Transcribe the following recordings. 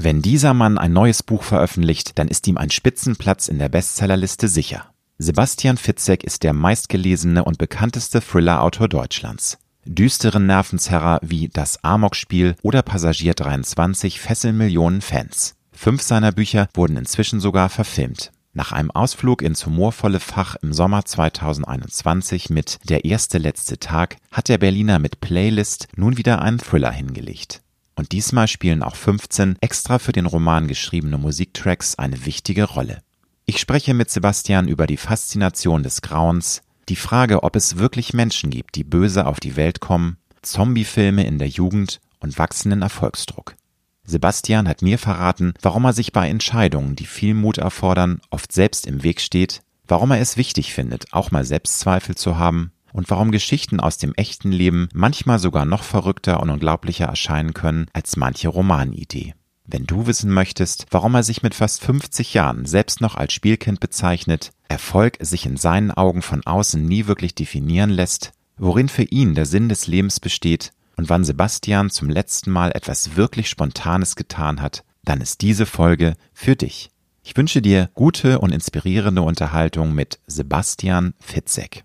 Wenn dieser Mann ein neues Buch veröffentlicht, dann ist ihm ein Spitzenplatz in der Bestsellerliste sicher. Sebastian Fitzek ist der meistgelesene und bekannteste Thriller-Autor Deutschlands. Düstere Nervenzerrer wie Das Amokspiel oder Passagier 23 fesseln Millionen Fans. Fünf seiner Bücher wurden inzwischen sogar verfilmt. Nach einem Ausflug ins humorvolle Fach im Sommer 2021 mit Der erste letzte Tag hat der Berliner mit Playlist nun wieder einen Thriller hingelegt. Und diesmal spielen auch 15 extra für den Roman geschriebene Musiktracks eine wichtige Rolle. Ich spreche mit Sebastian über die Faszination des Grauens, die Frage, ob es wirklich Menschen gibt, die böse auf die Welt kommen, Zombiefilme in der Jugend und wachsenden Erfolgsdruck. Sebastian hat mir verraten, warum er sich bei Entscheidungen, die viel Mut erfordern, oft selbst im Weg steht, warum er es wichtig findet, auch mal Selbstzweifel zu haben und warum Geschichten aus dem echten Leben manchmal sogar noch verrückter und unglaublicher erscheinen können als manche Romanidee. Wenn du wissen möchtest, warum er sich mit fast 50 Jahren selbst noch als Spielkind bezeichnet, Erfolg sich in seinen Augen von außen nie wirklich definieren lässt, worin für ihn der Sinn des Lebens besteht und wann Sebastian zum letzten Mal etwas wirklich Spontanes getan hat, dann ist diese Folge für dich. Ich wünsche dir gute und inspirierende Unterhaltung mit Sebastian Fitzek.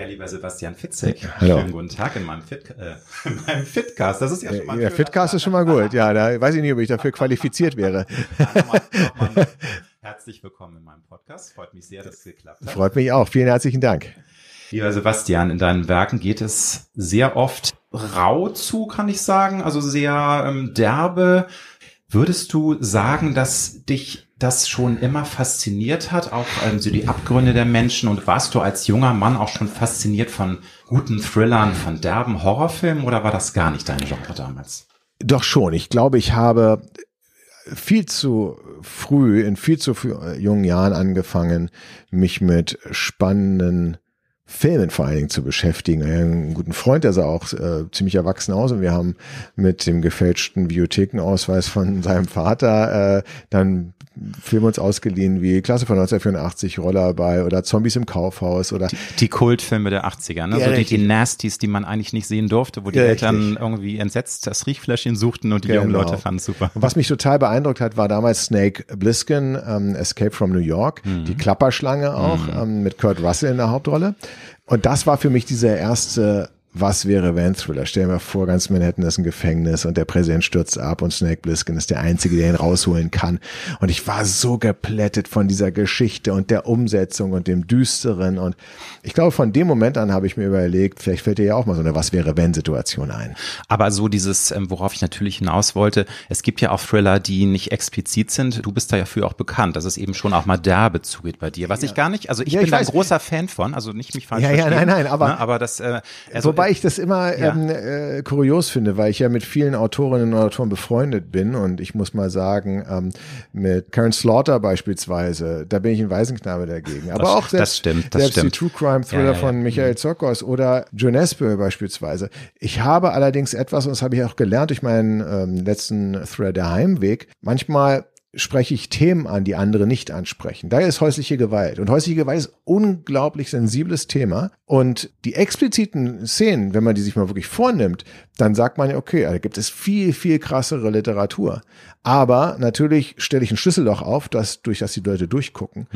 Ja, lieber Sebastian Fitzek, Hallo. schönen guten Tag in meinem, Fit, äh, in meinem Fitcast. Das ist ja schon mal schöner Fitcast ist schon mal gut. Ja, da weiß ich nicht, ob ich dafür qualifiziert wäre. Start. Nochmal, nochmal Herzlich willkommen in meinem Podcast. Freut mich sehr, dass es geklappt hat. Freut mich auch. Vielen herzlichen Dank. Lieber Sebastian, in deinen Werken geht es sehr oft rau zu, kann ich sagen, also sehr ähm, derbe. Würdest du sagen, dass dich das schon immer fasziniert hat, auch ähm, so die Abgründe der Menschen? Und warst du als junger Mann auch schon fasziniert von guten Thrillern, von derben Horrorfilmen oder war das gar nicht dein Genre damals? Doch schon. Ich glaube, ich habe viel zu früh, in viel zu früh, äh, jungen Jahren angefangen, mich mit spannenden Filmen vor allen Dingen zu beschäftigen. Einen guten Freund, der sah auch äh, ziemlich erwachsen aus und wir haben mit dem gefälschten Bibliothekenausweis von seinem Vater äh, dann Filme uns ausgeliehen wie Klasse von 1984, Rollerball oder Zombies im Kaufhaus oder Die Kultfilme der 80er, ne? Ja, so die, die Nasties, die man eigentlich nicht sehen durfte, wo die Ja, Eltern irgendwie entsetzt das Riechfläschchen suchten und die jungen Genau. Leute fanden es super. Und was mich total beeindruckt hat, war damals Snake Bliskin, ähm, Escape from New York, die Klapperschlange auch, ähm, mit Kurt Russell in der Hauptrolle. Und das war für mich dieser erste Was wäre wenn Thriller. Stell dir mal vor, ganz Manhattan ist ein Gefängnis und der Präsident stürzt ab und Snake Bliskin ist der Einzige, der ihn rausholen kann. Und ich war so geplättet von dieser Geschichte und der Umsetzung und dem Düsteren. Und ich glaube, von dem Moment an habe ich mir überlegt, vielleicht fällt dir ja auch mal so eine Was wäre wenn Situation ein. Aber so dieses, ähm, worauf ich natürlich hinaus wollte, es gibt ja auch Thriller, die nicht explizit sind. Du bist da ja für auch bekannt, dass es eben schon auch mal derbe zugeht bei dir. Was ich gar nicht, also ich Ja, bin ich da ein großer Fan von, also nicht mich falsch Ja, ja, verstehen, nein, nein, aber- ne, aber das, äh, also, Wobei ich das immer Ja. ähm, äh, kurios finde, weil ich ja mit vielen Autorinnen und Autoren befreundet bin und ich muss mal sagen, ähm, mit Karen Slaughter beispielsweise, da bin ich ein Waisenknabe dagegen. Aber Das- auch das selbst, stimmt, das selbst stimmt. die True Crime Thriller Ja, ja, von Michael Zokos oder John Espel beispielsweise. Ich habe allerdings etwas, und das habe ich auch gelernt durch meinen ähm, letzten Thread der Heimweg, manchmal spreche ich Themen an, die andere nicht ansprechen. Da ist häusliche Gewalt. Und häusliche Gewalt ist unglaublich sensibles Thema. Und die expliziten Szenen, wenn man die sich mal wirklich vornimmt, dann sagt man ja, okay, da gibt es viel, viel krassere Literatur. Aber natürlich stelle ich ein Schlüsselloch auf, dass, durch das die Leute durchgucken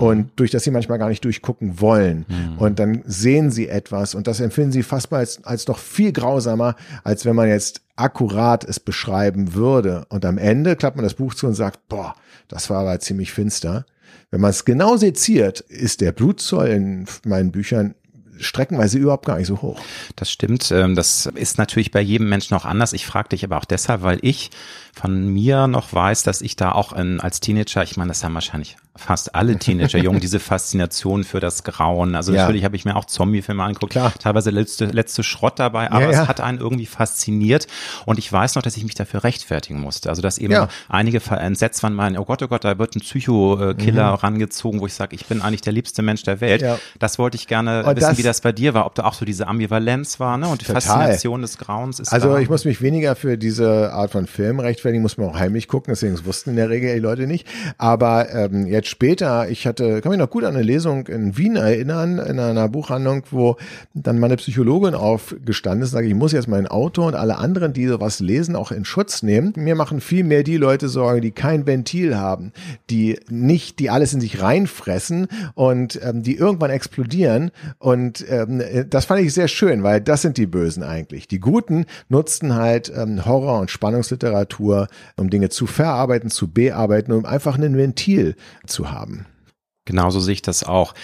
und durch das sie manchmal gar nicht durchgucken wollen. Und dann sehen sie etwas und das empfinden sie fast mal als, als noch viel grausamer, als wenn man jetzt akkurat es beschreiben würde. Und am Ende klappt man das Buch zu und sagt, boah, das war aber ziemlich finster. Wenn man es genau seziert, ist der Blutzoll in meinen Büchern streckenweise überhaupt gar nicht so hoch. Das stimmt. ähm, Das ist natürlich bei jedem Menschen auch anders. Ich frage dich aber auch deshalb, weil ich von mir noch weiß, dass ich da auch in, als Teenager, ich meine, das haben wahrscheinlich fast alle Teenager-Jungen diese Faszination für das Grauen. Also Ja. natürlich habe ich mir auch Zombie-Filme angeguckt, Klar. teilweise letzte, letzte Schrott dabei, aber Ja, ja. es hat einen irgendwie fasziniert und ich weiß noch, dass ich mich dafür rechtfertigen musste. Also dass eben einige entsetzt waren, meinen, oh Gott, oh Gott, da wird ein Psycho-Killer rangezogen, wo ich sage, ich bin eigentlich der liebste Mensch der Welt. Mhm. Das wollte ich gerne Und wissen, das- wie das bei dir war, ob da auch so diese Ambivalenz war ne? und die Total. Faszination des Grauens ist Also da. ich muss mich weniger für diese Art von Film rechtfertigen, muss man auch heimlich gucken, deswegen wussten in der Regel die Leute nicht. Aber ähm, jetzt später, ich hatte, kann mich noch gut an eine Lesung in Wien erinnern, in einer Buchhandlung, wo dann meine Psychologin aufgestanden ist, sage ich, muss jetzt mein Auto und alle anderen, die sowas lesen, auch in Schutz nehmen. Mir machen viel mehr die Leute Sorge, die kein Ventil haben, die nicht, die alles in sich reinfressen und ähm, die irgendwann explodieren. Und ähm, das fand ich sehr schön, weil das sind die Bösen eigentlich. Die Guten nutzten halt ähm, Horror- und Spannungsliteratur, um Dinge zu verarbeiten, zu bearbeiten, um einfach ein Ventil zu haben. Genauso sehe ich das auch.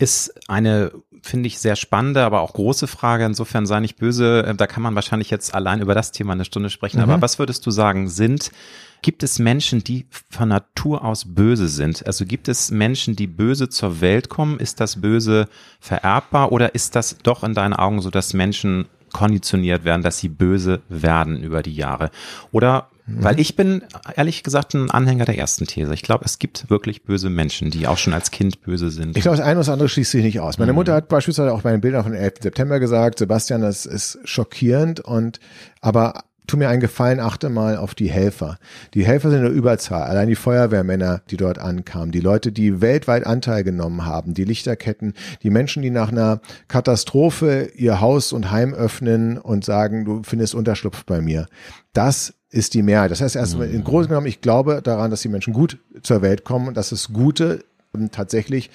Ist eine, finde ich, sehr spannende, aber auch große Frage. Insofern sei nicht böse. Äh, Da kann man wahrscheinlich jetzt allein über das Thema eine Stunde sprechen. Aber was würdest du sagen, sind, gibt es Menschen, die von Natur aus böse sind? Also gibt es Menschen, die böse zur Welt kommen? Ist das Böse vererbbar oder ist das doch in deinen Augen so, dass Menschen konditioniert werden, dass sie böse werden über die Jahre? Oder weil ich bin ehrlich gesagt ein Anhänger der ersten These. Ich glaube, es gibt wirklich böse Menschen, die auch schon als Kind böse sind. Ich glaube, das eine oder das andere schließt sich nicht aus. Meine Mutter hat beispielsweise auch bei den Bildern von 11. September gesagt, Sebastian, das ist schockierend und aber tu mir einen Gefallen, achte mal auf die Helfer. Die Helfer sind in der Überzahl. Allein die Feuerwehrmänner, die dort ankamen, die Leute, die weltweit Anteil genommen haben, die Lichterketten, die Menschen, die nach einer Katastrophe ihr Haus und Heim öffnen und sagen, du findest Unterschlupf bei mir. Das ist die Mehrheit. Das heißt erstmal, im Großen genommen, ich glaube daran, dass die Menschen gut zur Welt kommen und dass das Gute ähm, tatsächlich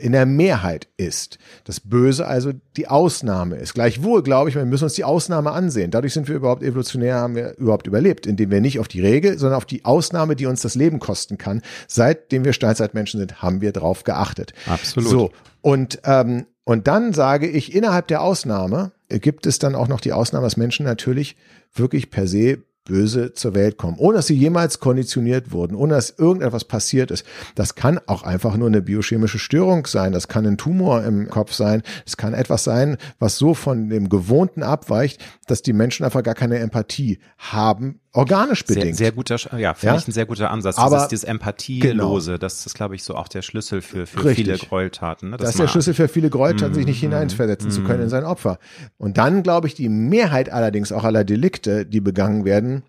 in der Mehrheit ist. Das Böse also die Ausnahme ist. Gleichwohl glaube ich, wir müssen uns die Ausnahme ansehen. Dadurch sind wir überhaupt evolutionär, haben wir überhaupt überlebt, indem wir nicht auf die Regel, sondern auf die Ausnahme, die uns das Leben kosten kann. Seitdem wir Steinzeitmenschen sind, haben wir drauf geachtet. Absolut. So. Und, ähm, und dann sage ich, innerhalb der Ausnahme gibt es dann auch noch die Ausnahme, dass Menschen natürlich wirklich per se böse zur Welt kommen, ohne dass sie jemals konditioniert wurden, ohne dass irgendetwas passiert ist. Das kann auch einfach nur eine biochemische Störung sein, das kann ein Tumor im Kopf sein, es kann etwas sein, was so von dem Gewohnten abweicht, dass die Menschen einfach gar keine Empathie haben, organisch Sehr, bedingt. sehr guter, ja, finde Ja? ich ein sehr guter Ansatz. Aber- dieses, dieses Empathielose, das ist, glaube ich, so auch der Schlüssel für, für Richtig. viele Gräueltaten. Ne? Das ist der Schlüssel für viele Gräueltaten, sich Mhm. nicht hineinversetzen zu können in sein Opfer. Und dann glaube ich, die Mehrheit allerdings auch aller Delikte, die begangen werden,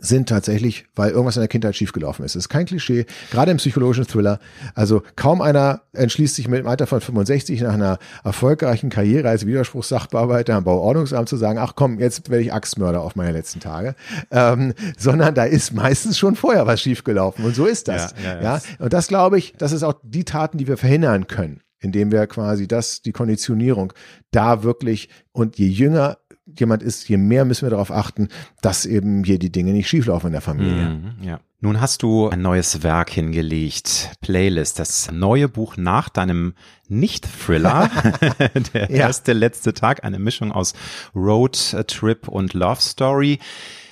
sind tatsächlich, weil irgendwas in der Kindheit schiefgelaufen ist. Das ist kein Klischee, gerade im psychologischen Thriller. Also kaum einer entschließt sich mit dem Alter von 65 nach einer erfolgreichen Karriere als Widerspruchssachbearbeiter am Bauordnungsamt zu sagen, ach komm, jetzt werde ich Axtmörder auf meine letzten Tage. Ähm, sondern da ist meistens schon vorher was schiefgelaufen. Und so ist das. Ja, ja, ja. ja? Und das glaube ich, das ist auch die Taten, die wir verhindern können, indem wir quasi das, die Konditionierung da wirklich und je jünger jemand ist, je mehr müssen wir darauf achten, dass eben hier die Dinge nicht schieflaufen in der Familie. Mhm, ja. Nun hast du ein neues Werk hingelegt, Playlist, das neue Buch nach deinem Nicht-Thriller, der Ja. erste letzte Tag, eine Mischung aus Road Trip und Love Story.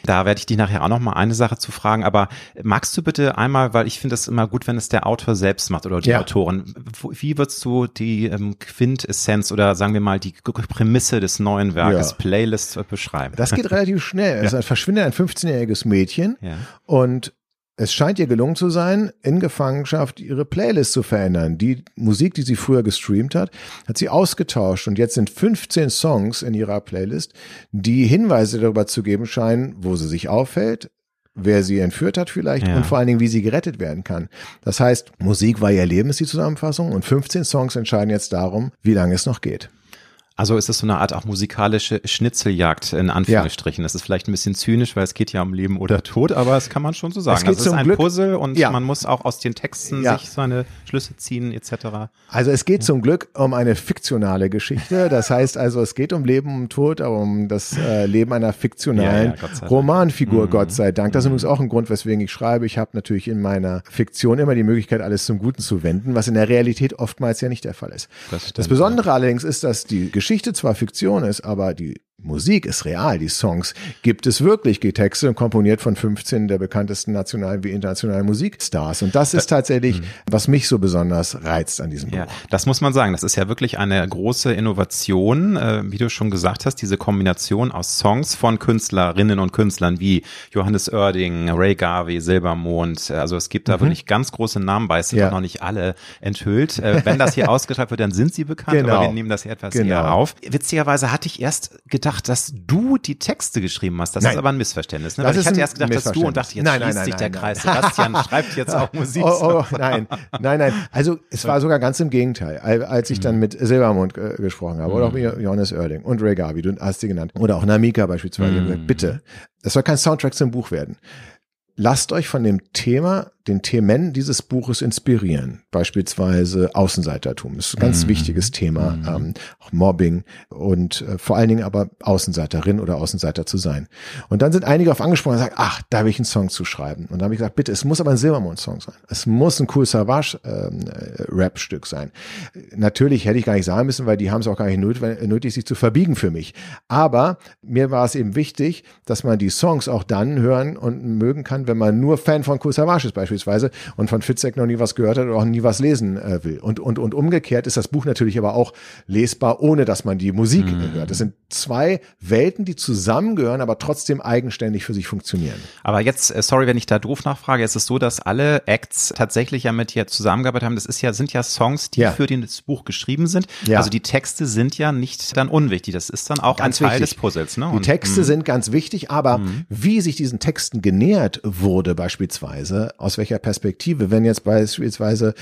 Da werde ich dich nachher auch noch mal eine Sache zu fragen, aber magst du bitte einmal, weil ich finde es immer gut, wenn es der Autor selbst macht oder die Ja. Autorin, wie würdest du die ähm, Quintessenz oder sagen wir mal die Prämisse des neuen Werkes Ja. Playlist äh, beschreiben? Das geht relativ schnell. Es verschwindet ein 15-jähriges Mädchen Ja. und es scheint ihr gelungen zu sein, in Gefangenschaft ihre Playlist zu verändern. Die Musik, die sie früher gestreamt hat, hat sie ausgetauscht und jetzt sind 15 Songs in ihrer Playlist, die Hinweise darüber zu geben scheinen, wo sie sich aufhält, wer sie entführt hat vielleicht Ja. und vor allen Dingen, wie sie gerettet werden kann. Das heißt, Musik war ihr Leben, ist die Zusammenfassung und 15 Songs entscheiden jetzt darum, wie lange es noch geht. Also ist es so eine Art auch musikalische Schnitzeljagd in Anführungsstrichen. Das ist vielleicht ein bisschen zynisch, weil es geht ja um Leben oder Tod, aber das kann man schon so sagen. geht also es ist ein Glück- Puzzle und Ja. man muss auch aus den Texten Ja. sich seine Schlüsse ziehen etc. Also es geht zum Glück um eine fiktionale Geschichte. Das heißt also, es geht um Leben und Tod, aber um das äh, Leben einer fiktionalen Ja, ja, Gott. Romanfigur, Gott sei Dank. Das ist übrigens auch ein Grund, weswegen ich schreibe. Ich habe natürlich in meiner Fiktion immer die Möglichkeit, alles zum Guten zu wenden, was in der Realität oftmals ja nicht der Fall ist. Das Das, stimmt, Besondere allerdings ist, dass die Geschichte zwar Fiktion ist, aber die Musik ist real, die Songs gibt es wirklich, getextet und komponiert von 15 der bekanntesten nationalen wie internationalen Musikstars. Und das ist tatsächlich, was mich so besonders reizt an diesem Buch. Ja, das muss man sagen. Das ist ja wirklich eine große Innovation, äh, wie du schon gesagt hast, diese Kombination aus Songs von Künstlerinnen und Künstlern wie Johannes Oerding, Ray Garvey, Silbermond. Also es gibt da mhm. wirklich ganz große Namen bei. Es sind ja. noch nicht alle enthüllt. Äh, wenn das hier ausgeschrieben wird, dann sind sie bekannt, genau. aber wir nehmen das hier etwas genau. eher auf. Witzigerweise hatte ich erst gedacht, gedacht, dass du die Texte geschrieben hast. Das nein. ist aber ein Missverständnis. Ne? Weil ich hatte erst gedacht, dass du und dachte, jetzt nein, schließt sich der Kreis. Sebastian schreibt jetzt auch Musik. Oh, oh, nein, nein, nein. Also es war sogar ganz im Gegenteil. Als ich dann mhm. mit Silbermond äh, gesprochen habe, oder auch mit mhm. Johannes Oerding und Ray Garvey, du hast sie genannt, oder auch Namika beispielsweise, gesagt, bitte, das soll kein Soundtrack zum Buch werden. Lasst euch von dem Thema den Themen dieses Buches inspirieren. Beispielsweise Außenseitertum. Das ist ein ganz mhm. wichtiges Thema. Mhm. Ähm, auch Mobbing und äh, vor allen Dingen aber Außenseiterin oder Außenseiter zu sein. Und dann sind einige auf angesprochen und sagen, ach, da will ich einen Song zu schreiben. Und dann habe ich gesagt, bitte, es muss aber ein Silbermond-Song sein. Es muss ein Cool Savage-Rap-Stück ähm, sein. Natürlich hätte ich gar nicht sagen müssen, weil die haben es auch gar nicht nötig, nötig, sich zu verbiegen für mich. Aber mir war es eben wichtig, dass man die Songs auch dann hören und mögen kann, wenn man nur Fan von Cool Savage ist beispielsweise beispielsweise und von Fitzek noch nie was gehört hat oder auch nie was lesen äh, will. Und, und, und umgekehrt ist das Buch natürlich aber auch lesbar, ohne dass man die Musik mhm. hört. Das sind zwei Welten, die zusammengehören, aber trotzdem eigenständig für sich funktionieren. Aber jetzt, äh, sorry, wenn ich da doof nachfrage, ist es so, dass alle Acts tatsächlich ja mit hier zusammengearbeitet haben. Das ist ja, sind ja Songs, die ja. für das Buch geschrieben sind. Ja. Also die Texte sind ja nicht dann unwichtig. Das ist dann auch ganz ein Teil wichtig. des Puzzles. Ne? Und, die Texte mh. sind ganz wichtig, aber mh. wie sich diesen Texten genähert wurde beispielsweise, aus welcher Perspektive, wenn jetzt beispielsweise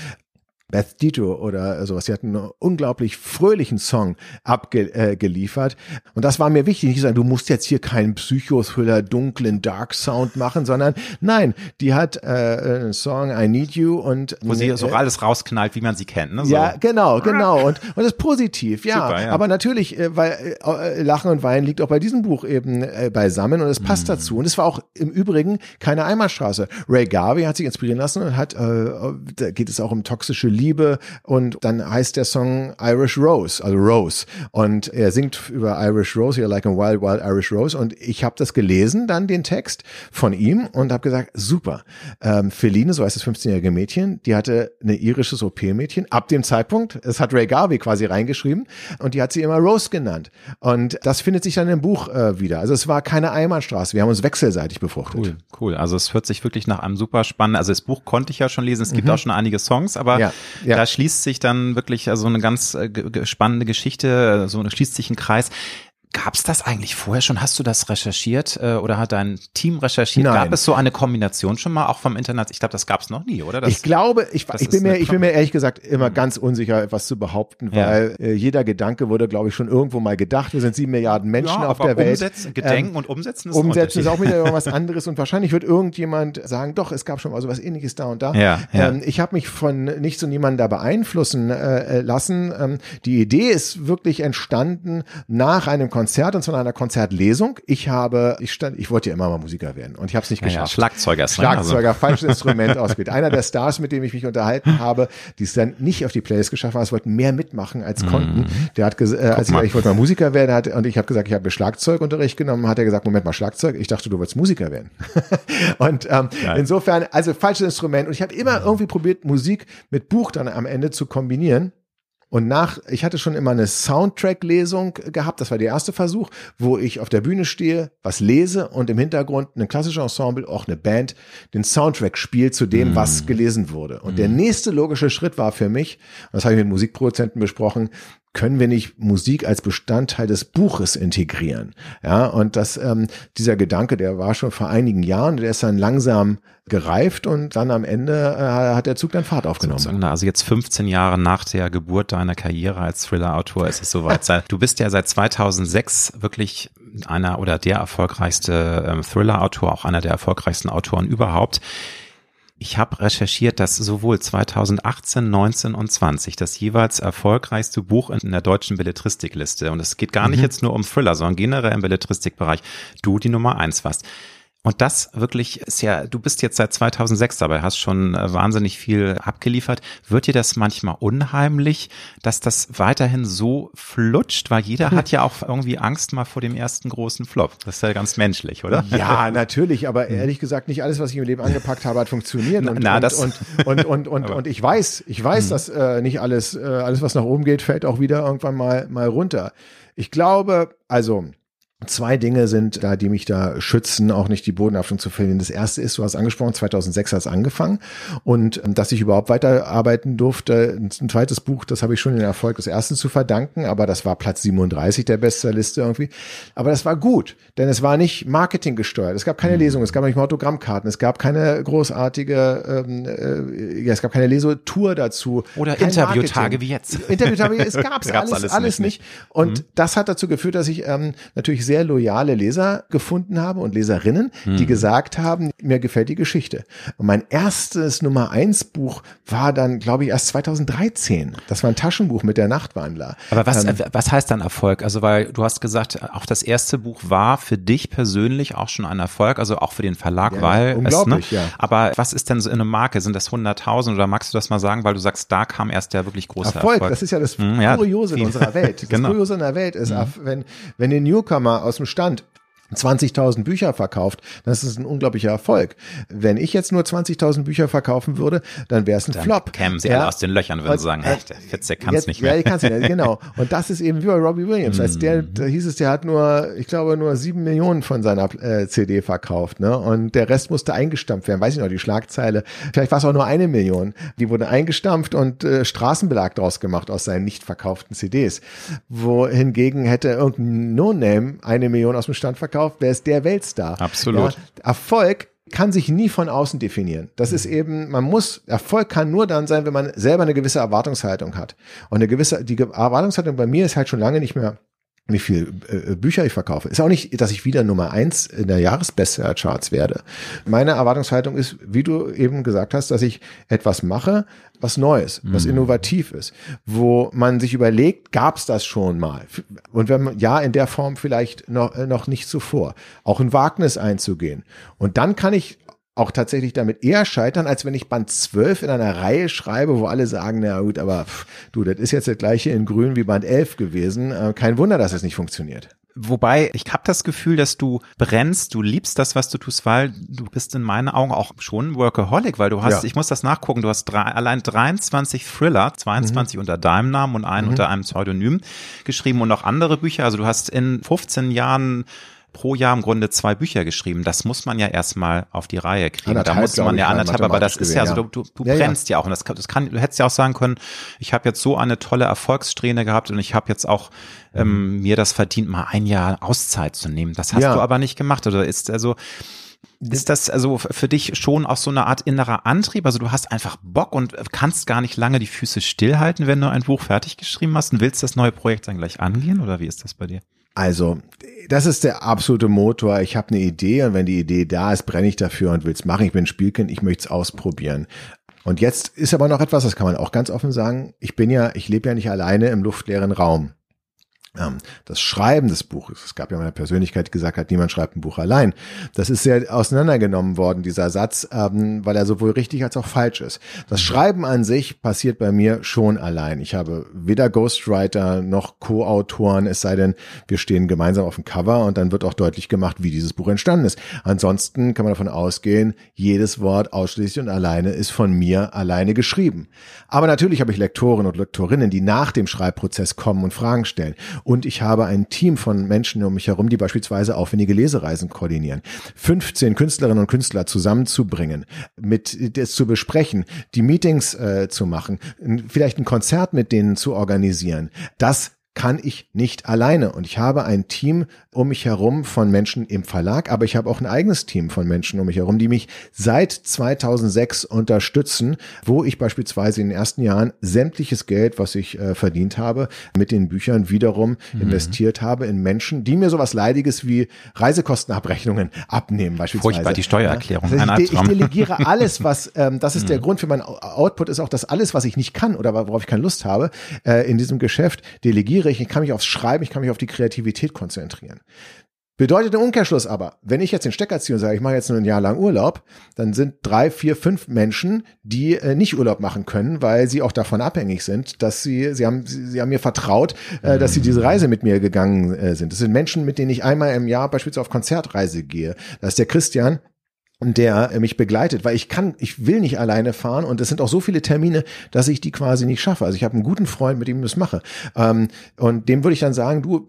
Beth Dito oder sowas. Sie hatten einen unglaublich fröhlichen Song abgeliefert. Äh, und das war mir wichtig. Nicht zu sagen, du musst jetzt hier keinen Psychothriller, dunklen Dark Sound machen, sondern nein, die hat äh, einen Song I Need You und wo sie so äh, alles rausknallt, wie man sie kennt. Ne? So. Ja, genau, genau. Und und das ist positiv, ja. Super, ja. Aber natürlich, äh, weil äh, Lachen und Weinen liegt auch bei diesem Buch eben äh, beisammen und es passt mm. dazu. Und es war auch im Übrigen keine Einbahnstraße. Ray Garvey hat sich inspirieren lassen und hat, äh, da geht es auch um toxische Liebe und dann heißt der Song Irish Rose, also Rose. Und er singt über Irish Rose, you're like a wild, wild Irish Rose. Und ich habe das gelesen, dann den Text von ihm und habe gesagt, super, ähm, Feline, so heißt das 15-jährige Mädchen, die hatte eine irisches OP-Mädchen ab dem Zeitpunkt, es hat Ray Garvey quasi reingeschrieben und die hat sie immer Rose genannt. Und das findet sich dann im Buch äh, wieder, also es war keine Einbahnstraße, wir haben uns wechselseitig befruchtet. Cool, cool, also es hört sich wirklich nach einem super spannenden, also das Buch konnte ich ja schon lesen, es gibt mhm. auch schon einige Songs, aber ja. Ja. Da schließt sich dann wirklich also eine ganz äh, spannende Geschichte, so schließt sich ein Kreis. Gab es das eigentlich vorher schon? Hast du das recherchiert äh, oder hat dein Team recherchiert? Nein. Gab es so eine Kombination schon mal auch vom Internet? Ich glaube, das gab es noch nie, oder? Das, ich glaube, ich, ich bin mir, ich bin mir ehrlich gesagt immer mhm. ganz unsicher, etwas zu behaupten, weil ja. äh, jeder Gedanke wurde, glaube ich, schon irgendwo mal gedacht. Wir sind sieben Milliarden Menschen ja, auf der Welt. Umsetzen, Gedenken ähm, und umsetzen ist Umsetzen ist auch wieder irgendwas anderes und wahrscheinlich wird irgendjemand sagen, doch, es gab schon mal so was Ähnliches da und da. Ja, ja. Ähm, ich habe mich von nicht so niemandem da beeinflussen äh, lassen. Ähm, die Idee ist wirklich entstanden nach einem Konzert und zwar einer Konzertlesung. Ich habe, ich stand, ich wollte ja immer mal Musiker werden und ich habe es nicht geschafft. Ja, Schlagzeuger. Schlagzeuger, also. falsches Instrument ausgewählt. Einer der Stars, mit dem ich mich unterhalten habe, die es dann nicht auf die Playlist geschafft haben, es wollten mehr mitmachen als konnten. Mm. Der hat gesagt, äh, als ich, ich wollte mal Musiker werden, hat, und ich habe gesagt, ich habe Schlagzeugunterricht genommen, hat er gesagt, Moment mal, Schlagzeug? Ich dachte, du wolltest Musiker werden. und ähm, insofern, also falsches Instrument. Und ich habe immer irgendwie probiert, Musik mit Buch dann am Ende zu kombinieren. Und nach, ich hatte schon immer eine Soundtrack-Lesung gehabt, das war der erste Versuch, wo ich auf der Bühne stehe, was lese und im Hintergrund ein klassisches Ensemble, auch eine Band, den Soundtrack spielt zu dem, mm. was gelesen wurde. Und mm. der nächste logische Schritt war für mich, das habe ich mit Musikproduzenten besprochen, können wir nicht Musik als Bestandteil des Buches integrieren? Ja, und das, ähm, dieser Gedanke, der war schon vor einigen Jahren, der ist dann langsam gereift und dann am Ende äh, hat der Zug dann Fahrt aufgenommen. Also jetzt 15 Jahre nach der Geburt deiner Karriere als Thriller-Autor ist es soweit. du bist ja seit 2006 wirklich einer oder der erfolgreichste ähm, Thriller-Autor, auch einer der erfolgreichsten Autoren überhaupt. Ich habe recherchiert, dass sowohl 2018, 19 und 20 das jeweils erfolgreichste Buch in der deutschen Belletristikliste, und es geht gar nicht mhm. jetzt nur um Thriller, sondern generell im Belletristikbereich, du die Nummer eins warst. Und das wirklich ist ja, du bist jetzt seit 2006 dabei, hast schon äh, wahnsinnig viel abgeliefert. Wird dir das manchmal unheimlich, dass das weiterhin so flutscht? Weil jeder hat ja auch irgendwie Angst mal vor dem ersten großen Flop. Das ist ja ganz menschlich, oder? Ja, natürlich. Aber ehrlich gesagt, nicht alles, was ich im Leben angepackt habe, hat funktioniert. Und, Na, und, das und, und, und, und, und, ich weiß, ich weiß, hm. dass äh, nicht alles, äh, alles, was nach oben geht, fällt auch wieder irgendwann mal, mal runter. Ich glaube, also, Zwei Dinge sind da, die mich da schützen, auch nicht die Bodenhaftung zu verlieren. Das erste ist, du hast angesprochen, 2006 hat es angefangen und ähm, dass ich überhaupt weiterarbeiten durfte. Ein zweites Buch, das habe ich schon den Erfolg des ersten zu verdanken, aber das war Platz 37 der Bestsellerliste irgendwie. Aber das war gut, denn es war nicht Marketing gesteuert. Es gab keine mhm. Lesung, es gab nicht mal Autogrammkarten, es gab keine großartige, ähm, äh, ja, es gab keine Lesotour dazu. Oder Interviewtage wie jetzt. Interviewtage, es gab's, gab's alles, alles, alles nicht. nicht. Und mhm. das hat dazu geführt, dass ich ähm, natürlich sehr loyale Leser gefunden habe und Leserinnen, hm. die gesagt haben, mir gefällt die Geschichte. Und mein erstes Nummer eins Buch war dann, glaube ich, erst 2013. Das war ein Taschenbuch mit der Nachtwandler. Aber was, ähm, was heißt dann Erfolg? Also, weil du hast gesagt, auch das erste Buch war für dich persönlich auch schon ein Erfolg, also auch für den Verlag, ja, weil unglaublich, es, ne? ja. Aber was ist denn so eine Marke? Sind das 100.000 oder magst du das mal sagen, weil du sagst, da kam erst der wirklich große Erfolg? Erfolg. Das ist ja das hm, Kuriose ja, in unserer Welt. Das genau. Kuriose in der Welt ist, mhm. wenn, wenn die Newcomer aus dem Stand 20.000 Bücher verkauft, das ist ein unglaublicher Erfolg. Wenn ich jetzt nur 20.000 Bücher verkaufen würde, dann wäre es ein dann Flop. Kämen sie ja. alle aus den Löchern, würden und, sagen, hey, der Fitze kann es nicht mehr. Ja, ich kann es nicht, genau. Und das ist eben wie bei Robbie Williams. Als der, mhm. da hieß es, der hat nur, ich glaube, nur sieben Millionen von seiner äh, CD verkauft, ne? Und der Rest musste eingestampft werden. Weiß ich noch, die Schlagzeile. Vielleicht war es auch nur eine Million. Die wurde eingestampft und äh, Straßenbelag draus gemacht aus seinen nicht verkauften CDs. Wohingegen hätte irgendein No-Name eine Million aus dem Stand verkauft gekauft, wer ist der Weltstar? Absolut. Ja, Erfolg kann sich nie von außen definieren. Das ist eben, man muss, Erfolg kann nur dann sein, wenn man selber eine gewisse Erwartungshaltung hat. Und eine gewisse, die Erwartungshaltung bei mir ist halt schon lange nicht mehr wie viel äh, Bücher ich verkaufe. Ist auch nicht, dass ich wieder Nummer eins in der Jahresbestseller-Charts werde. Meine Erwartungshaltung ist, wie du eben gesagt hast, dass ich etwas mache, was Neues, was mhm. innovativ ist, wo man sich überlegt, gab es das schon mal? Und wenn man, ja, in der Form vielleicht noch, äh, noch nicht zuvor, auch ein Wagnis einzugehen. Und dann kann ich auch tatsächlich damit eher scheitern, als wenn ich Band 12 in einer Reihe schreibe, wo alle sagen, na gut, aber pff, du, das ist jetzt das gleiche in grün wie Band 11 gewesen. Äh, kein Wunder, dass es nicht funktioniert. Wobei, ich habe das Gefühl, dass du brennst, du liebst das, was du tust, weil du bist in meinen Augen auch schon Workaholic, weil du hast, ja. ich muss das nachgucken, du hast drei, allein 23 Thriller, 22 mhm. unter deinem Namen und einen mhm. unter einem Pseudonym geschrieben und noch andere Bücher. Also du hast in 15 Jahren pro Jahr im Grunde zwei Bücher geschrieben. Das muss man ja erstmal auf die Reihe kriegen. Anderthalb, da muss man ja anderthalb, aber das ist ja so, du, du ja, brennst ja. ja auch. Und das, das kann, du hättest ja auch sagen können, ich habe jetzt so eine tolle Erfolgssträhne gehabt und ich habe jetzt auch ähm, mhm. mir das verdient, mal ein Jahr Auszeit zu nehmen. Das hast ja. du aber nicht gemacht. Oder ist also ist das also für dich schon auch so eine Art innerer Antrieb? Also du hast einfach Bock und kannst gar nicht lange die Füße stillhalten, wenn du ein Buch fertig geschrieben hast und willst das neue Projekt dann gleich angehen oder wie ist das bei dir? Also, das ist der absolute Motor. Ich habe eine Idee und wenn die Idee da ist, brenne ich dafür und will es machen. Ich bin Spielkind, ich möchte es ausprobieren. Und jetzt ist aber noch etwas, das kann man auch ganz offen sagen. Ich bin ja, ich lebe ja nicht alleine im luftleeren Raum. Ähm, das Schreiben des Buches, es gab ja mal eine Persönlichkeit, die gesagt hat, niemand schreibt ein Buch allein. Das ist sehr auseinandergenommen worden, dieser Satz, ähm, weil er sowohl richtig als auch falsch ist. Das Schreiben an sich passiert bei mir schon allein. Ich habe weder Ghostwriter noch Co-Autoren, es sei denn, wir stehen gemeinsam auf dem Cover und dann wird auch deutlich gemacht, wie dieses Buch entstanden ist. Ansonsten kann man davon ausgehen, jedes Wort ausschließlich und alleine ist von mir alleine geschrieben. Aber natürlich habe ich Lektoren und Lektorinnen, die nach dem Schreibprozess kommen und Fragen stellen. Und ich habe ein Team von Menschen um mich herum, die beispielsweise aufwendige Lesereisen koordinieren. 15 Künstlerinnen und Künstler zusammenzubringen, mit das zu besprechen, die Meetings äh, zu machen, vielleicht ein Konzert mit denen zu organisieren. Das kann ich nicht alleine. Und ich habe ein Team um mich herum von Menschen im Verlag, aber ich habe auch ein eigenes Team von Menschen um mich herum, die mich seit 2006 unterstützen, wo ich beispielsweise in den ersten Jahren sämtliches Geld, was ich äh, verdient habe, mit den Büchern wiederum mhm. investiert habe in Menschen, die mir sowas Leidiges wie Reisekostenabrechnungen abnehmen beispielsweise. Furchtbar, die Steuererklärung. Also ich, ich, delegiere alles, was, ähm, das ist mhm. der Grund für mein Output, ist auch, dass alles, was ich nicht kann oder worauf ich keine Lust habe, äh, in diesem Geschäft delegiere ich. Ich kann mich aufs Schreiben, ich kann mich auf die Kreativität konzentrieren. Bedeutet im Umkehrschluss aber, wenn ich jetzt den Stecker ziehe und sage, ich mache jetzt nur ein Jahr lang Urlaub, dann sind drei, vier, fünf Menschen, die äh, nicht Urlaub machen können, weil sie auch davon abhängig sind, dass sie, sie haben, sie, sie haben mir vertraut, äh, dass sie diese Reise mit mir gegangen äh, sind. Das sind Menschen, mit denen ich einmal im Jahr beispielsweise auf Konzertreise gehe. Das ist der Christian, der mich begleitet, weil ich kann, ich will nicht alleine fahren und es sind auch so viele Termine, dass ich die quasi nicht schaffe. Also ich habe einen guten Freund, mit dem ich das mache. Ähm, und dem würde ich dann sagen, du,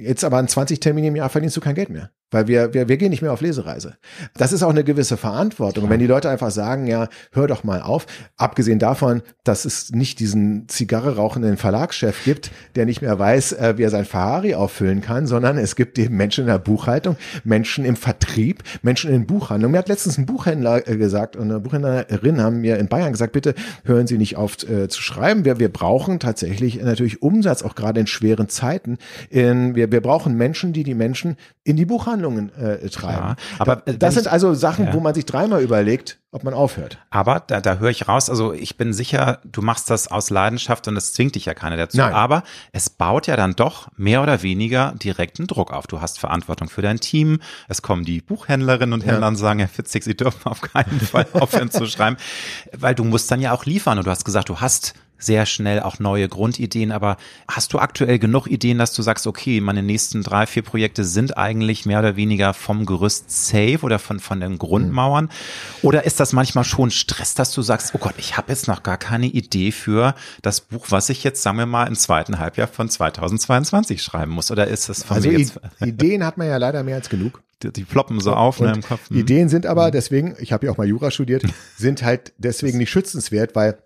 jetzt aber an 20 Terminen im Jahr verdienst du kein Geld mehr. Weil wir, wir, wir gehen nicht mehr auf Lesereise. Das ist auch eine gewisse Verantwortung. Und wenn die Leute einfach sagen, ja, hör doch mal auf, abgesehen davon, dass es nicht diesen Zigarre rauchenden Verlagschef gibt, der nicht mehr weiß, äh, wie er sein Ferrari auffüllen kann, sondern es gibt eben Menschen in der Buchhaltung, Menschen im Vertrieb, Menschen in Buchhandlung. Mir hat letztens ein Buchhändler äh, gesagt und eine Buchhändlerin haben mir in Bayern gesagt, bitte hören Sie nicht auf äh, zu schreiben. Wir, wir brauchen tatsächlich natürlich Umsatz, auch gerade in schweren Zeiten. In, wir, wir brauchen Menschen, die die Menschen in die Buchhandlungen äh, treiben. Ja, aber da, das sind also Sachen, ja. wo man sich dreimal überlegt, ob man aufhört. Aber da, da höre ich raus, also ich bin sicher, du machst das aus Leidenschaft und es zwingt dich ja keiner dazu. Nein. Aber es baut ja dann doch mehr oder weniger direkten Druck auf. Du hast Verantwortung für dein Team. Es kommen die Buchhändlerinnen und Händler ja. und sagen, Herr Fitzig, Sie dürfen auf keinen Fall aufhören zu schreiben, weil du musst dann ja auch liefern. Und du hast gesagt, du hast sehr schnell auch neue Grundideen. Aber hast du aktuell genug Ideen, dass du sagst, okay, meine nächsten drei, vier Projekte sind eigentlich mehr oder weniger vom Gerüst safe oder von, von den Grundmauern? Oder ist das manchmal schon Stress, dass du sagst, oh Gott, ich habe jetzt noch gar keine Idee für das Buch, was ich jetzt, sagen wir mal, im zweiten Halbjahr von 2022 schreiben muss? Oder ist das von also Ideen hat man ja leider mehr als genug die, ploppen so auf ne, im Kopf. Ideen sind aber deswegen, ich habe ja auch mal Jura studiert, sind halt deswegen nicht schützenswert, weil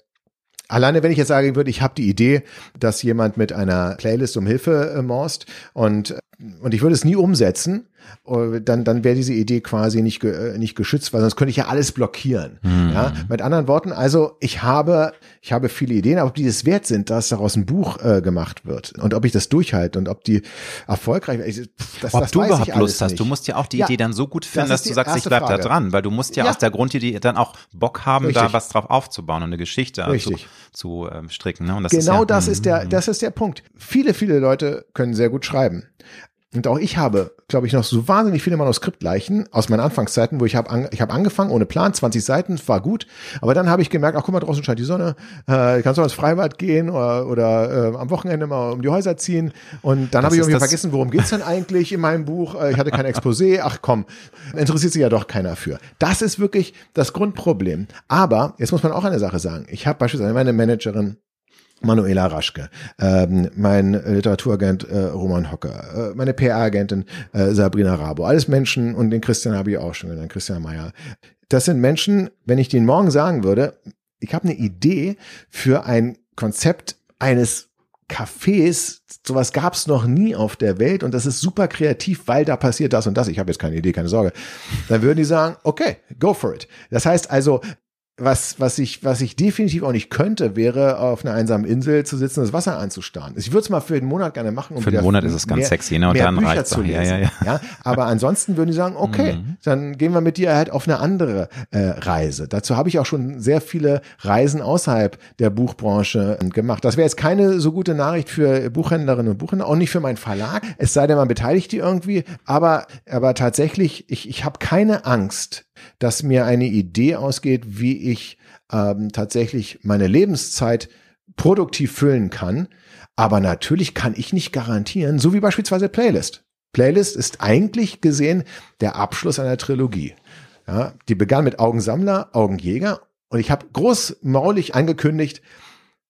Alleine wenn ich jetzt sagen würde, ich habe die Idee, dass jemand mit einer Playlist um Hilfe äh, morst und und ich würde es nie umsetzen, äh, dann, dann wäre diese Idee quasi nicht, ge, äh, nicht geschützt, weil sonst könnte ich ja alles blockieren. Mhm. Ja, mit anderen Worten, also ich habe, ich habe viele Ideen, aber ob die es wert sind, dass daraus ein Buch äh, gemacht wird und ob ich das durchhalte und ob die erfolgreich ich, das, ob das du überhaupt Lust hast. Nicht. Du musst ja auch die ja, Idee dann so gut finden, das dass du sagst, ich bleib Frage. da dran, weil du musst ja, ja, aus der Grundidee dann auch Bock haben, Richtig. da was drauf aufzubauen und eine Geschichte zu, zu ähm, stricken. Ne? Und das genau ist ja, das ist der, mhm. das ist der Punkt. Viele, viele Leute können sehr gut schreiben. Und auch ich habe, glaube ich, noch so wahnsinnig viele Manuskriptleichen aus meinen Anfangszeiten, wo ich habe an, ich habe angefangen ohne Plan, 20 Seiten, war gut, aber dann habe ich gemerkt, ach guck mal, draußen scheint die Sonne, äh, kannst du ins Freibad gehen oder, oder äh, am Wochenende mal um die Häuser ziehen und dann habe ich irgendwie vergessen, worum geht's denn eigentlich in meinem Buch? Äh, ich hatte kein Exposé, ach komm, interessiert sich ja doch keiner für. Das ist wirklich das Grundproblem. Aber jetzt muss man auch eine Sache sagen. Ich habe beispielsweise meine Managerin Manuela Raschke, ähm, mein Literaturagent äh, Roman Hocker, äh, meine PR-Agentin äh, Sabrina Rabo, alles Menschen und den Christian habe ich auch schon genannt, Christian Meyer. Das sind Menschen, wenn ich denen morgen sagen würde, ich habe eine Idee für ein Konzept eines Cafés, sowas gab es noch nie auf der Welt und das ist super kreativ, weil da passiert das und das. Ich habe jetzt keine Idee, keine Sorge. Dann würden die sagen, okay, go for it. Das heißt also, was, was ich, was ich definitiv auch nicht könnte, wäre auf einer einsamen Insel zu sitzen und das Wasser anzustarren. Ich würde es mal für den Monat gerne machen. Um für den Monat ist es ganz mehr, sexy, ne? Und dann reicht zu lesen. Ja, ja, ja. ja, aber ansonsten würden die sagen, okay, mhm. dann gehen wir mit dir halt auf eine andere äh, Reise. Dazu habe ich auch schon sehr viele Reisen außerhalb der Buchbranche äh, gemacht. Das wäre jetzt keine so gute Nachricht für Buchhändlerinnen und Buchhändler, auch nicht für meinen Verlag. Es sei denn, man beteiligt die irgendwie. Aber, aber tatsächlich, ich, ich habe keine Angst, dass mir eine Idee ausgeht, wie ich ähm, tatsächlich meine Lebenszeit produktiv füllen kann. Aber natürlich kann ich nicht garantieren, so wie beispielsweise Playlist. Playlist ist eigentlich gesehen der Abschluss einer Trilogie. Ja, die begann mit Augensammler, Augenjäger und ich habe großmaulig angekündigt,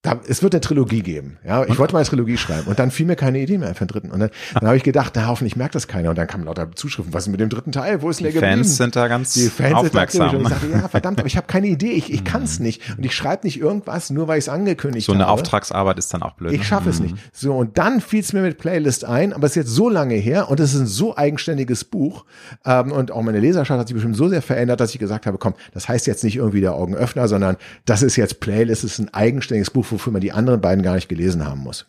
da, es wird eine Trilogie geben. Ja, ich wollte mal eine Trilogie schreiben und dann fiel mir keine Idee mehr für den dritten. Und dann, dann habe ich gedacht, na hoffentlich merkt das keiner. Und dann kamen lauter Zuschriften, was ist mit dem dritten Teil? Wo ist denn der geblieben? Die Fans sind da ganz die Fans aufmerksam. Sind da und ich sagte, ja, verdammt, aber ich habe keine Idee, ich, ich kann es nicht. Und ich schreibe nicht irgendwas, nur weil ich es angekündigt habe. So eine habe. Auftragsarbeit ist dann auch blöd. Ich ne? schaffe es nicht. Mhm. So, und dann fiel es mir mit Playlist ein, aber es ist jetzt so lange her und es ist ein so eigenständiges Buch. Ähm, und auch meine Leserschaft hat sich bestimmt so sehr verändert, dass ich gesagt habe, komm, das heißt jetzt nicht irgendwie der Augenöffner, sondern das ist jetzt Playlist, es ist ein eigenständiges Buch, wofür man die anderen beiden gar nicht gelesen haben muss.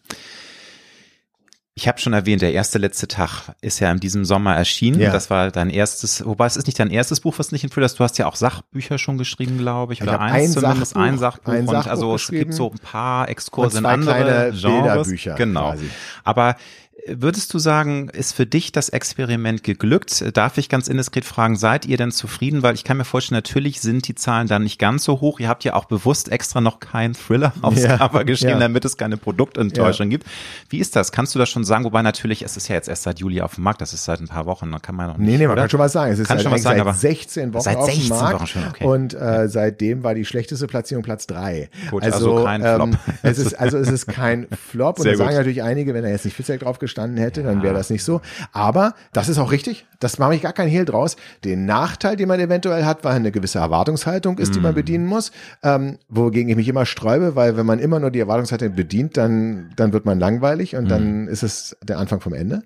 Ich habe schon erwähnt, der erste letzte Tag ist ja in diesem Sommer erschienen. Ja. Das war dein erstes, wobei es ist nicht dein erstes Buch, was nicht in Thriller ist. Du hast ja auch Sachbücher schon geschrieben, glaube ich, oder ich eins ein zumindest Sachbuch, ein Sachbuch. Ein Sachbuch also es gibt so ein paar Exkurse in andere Genres. Bilderbücher genau. Quasi. Aber Würdest du sagen, ist für dich das Experiment geglückt? Darf ich ganz indiskret fragen, seid ihr denn zufrieden? Weil ich kann mir vorstellen, natürlich sind die Zahlen dann nicht ganz so hoch. Ihr habt ja auch bewusst extra noch keinen Thriller aufs ja, Cover geschrieben, ja. damit es keine Produktenttäuschung ja. gibt. Wie ist das? Kannst du das schon sagen? Wobei natürlich, es ist ja jetzt erst seit Juli auf dem Markt, das ist seit ein paar Wochen, da kann man noch nicht. Nee, nee, man oder? kann schon was sagen. Es ist seit, schon was sagen, seit 16 Wochen seit 16 auf dem Markt. Wochen schon, okay. Und äh, seitdem war die schlechteste Platzierung Platz 3. Gut, also, also kein Flop. Ähm, es ist, also es ist kein Flop. Sehr und da sagen natürlich einige, wenn er jetzt nicht Fitzek drauf gestanden hätte, dann wäre das nicht so. Aber das ist auch richtig. Das mache ich gar keinen Hehl draus. Den Nachteil, den man eventuell hat, weil eine gewisse Erwartungshaltung ist, die man bedienen muss, ähm, wogegen ich mich immer sträube, weil wenn man immer nur die Erwartungshaltung bedient, dann, dann wird man langweilig und dann ist es der Anfang vom Ende.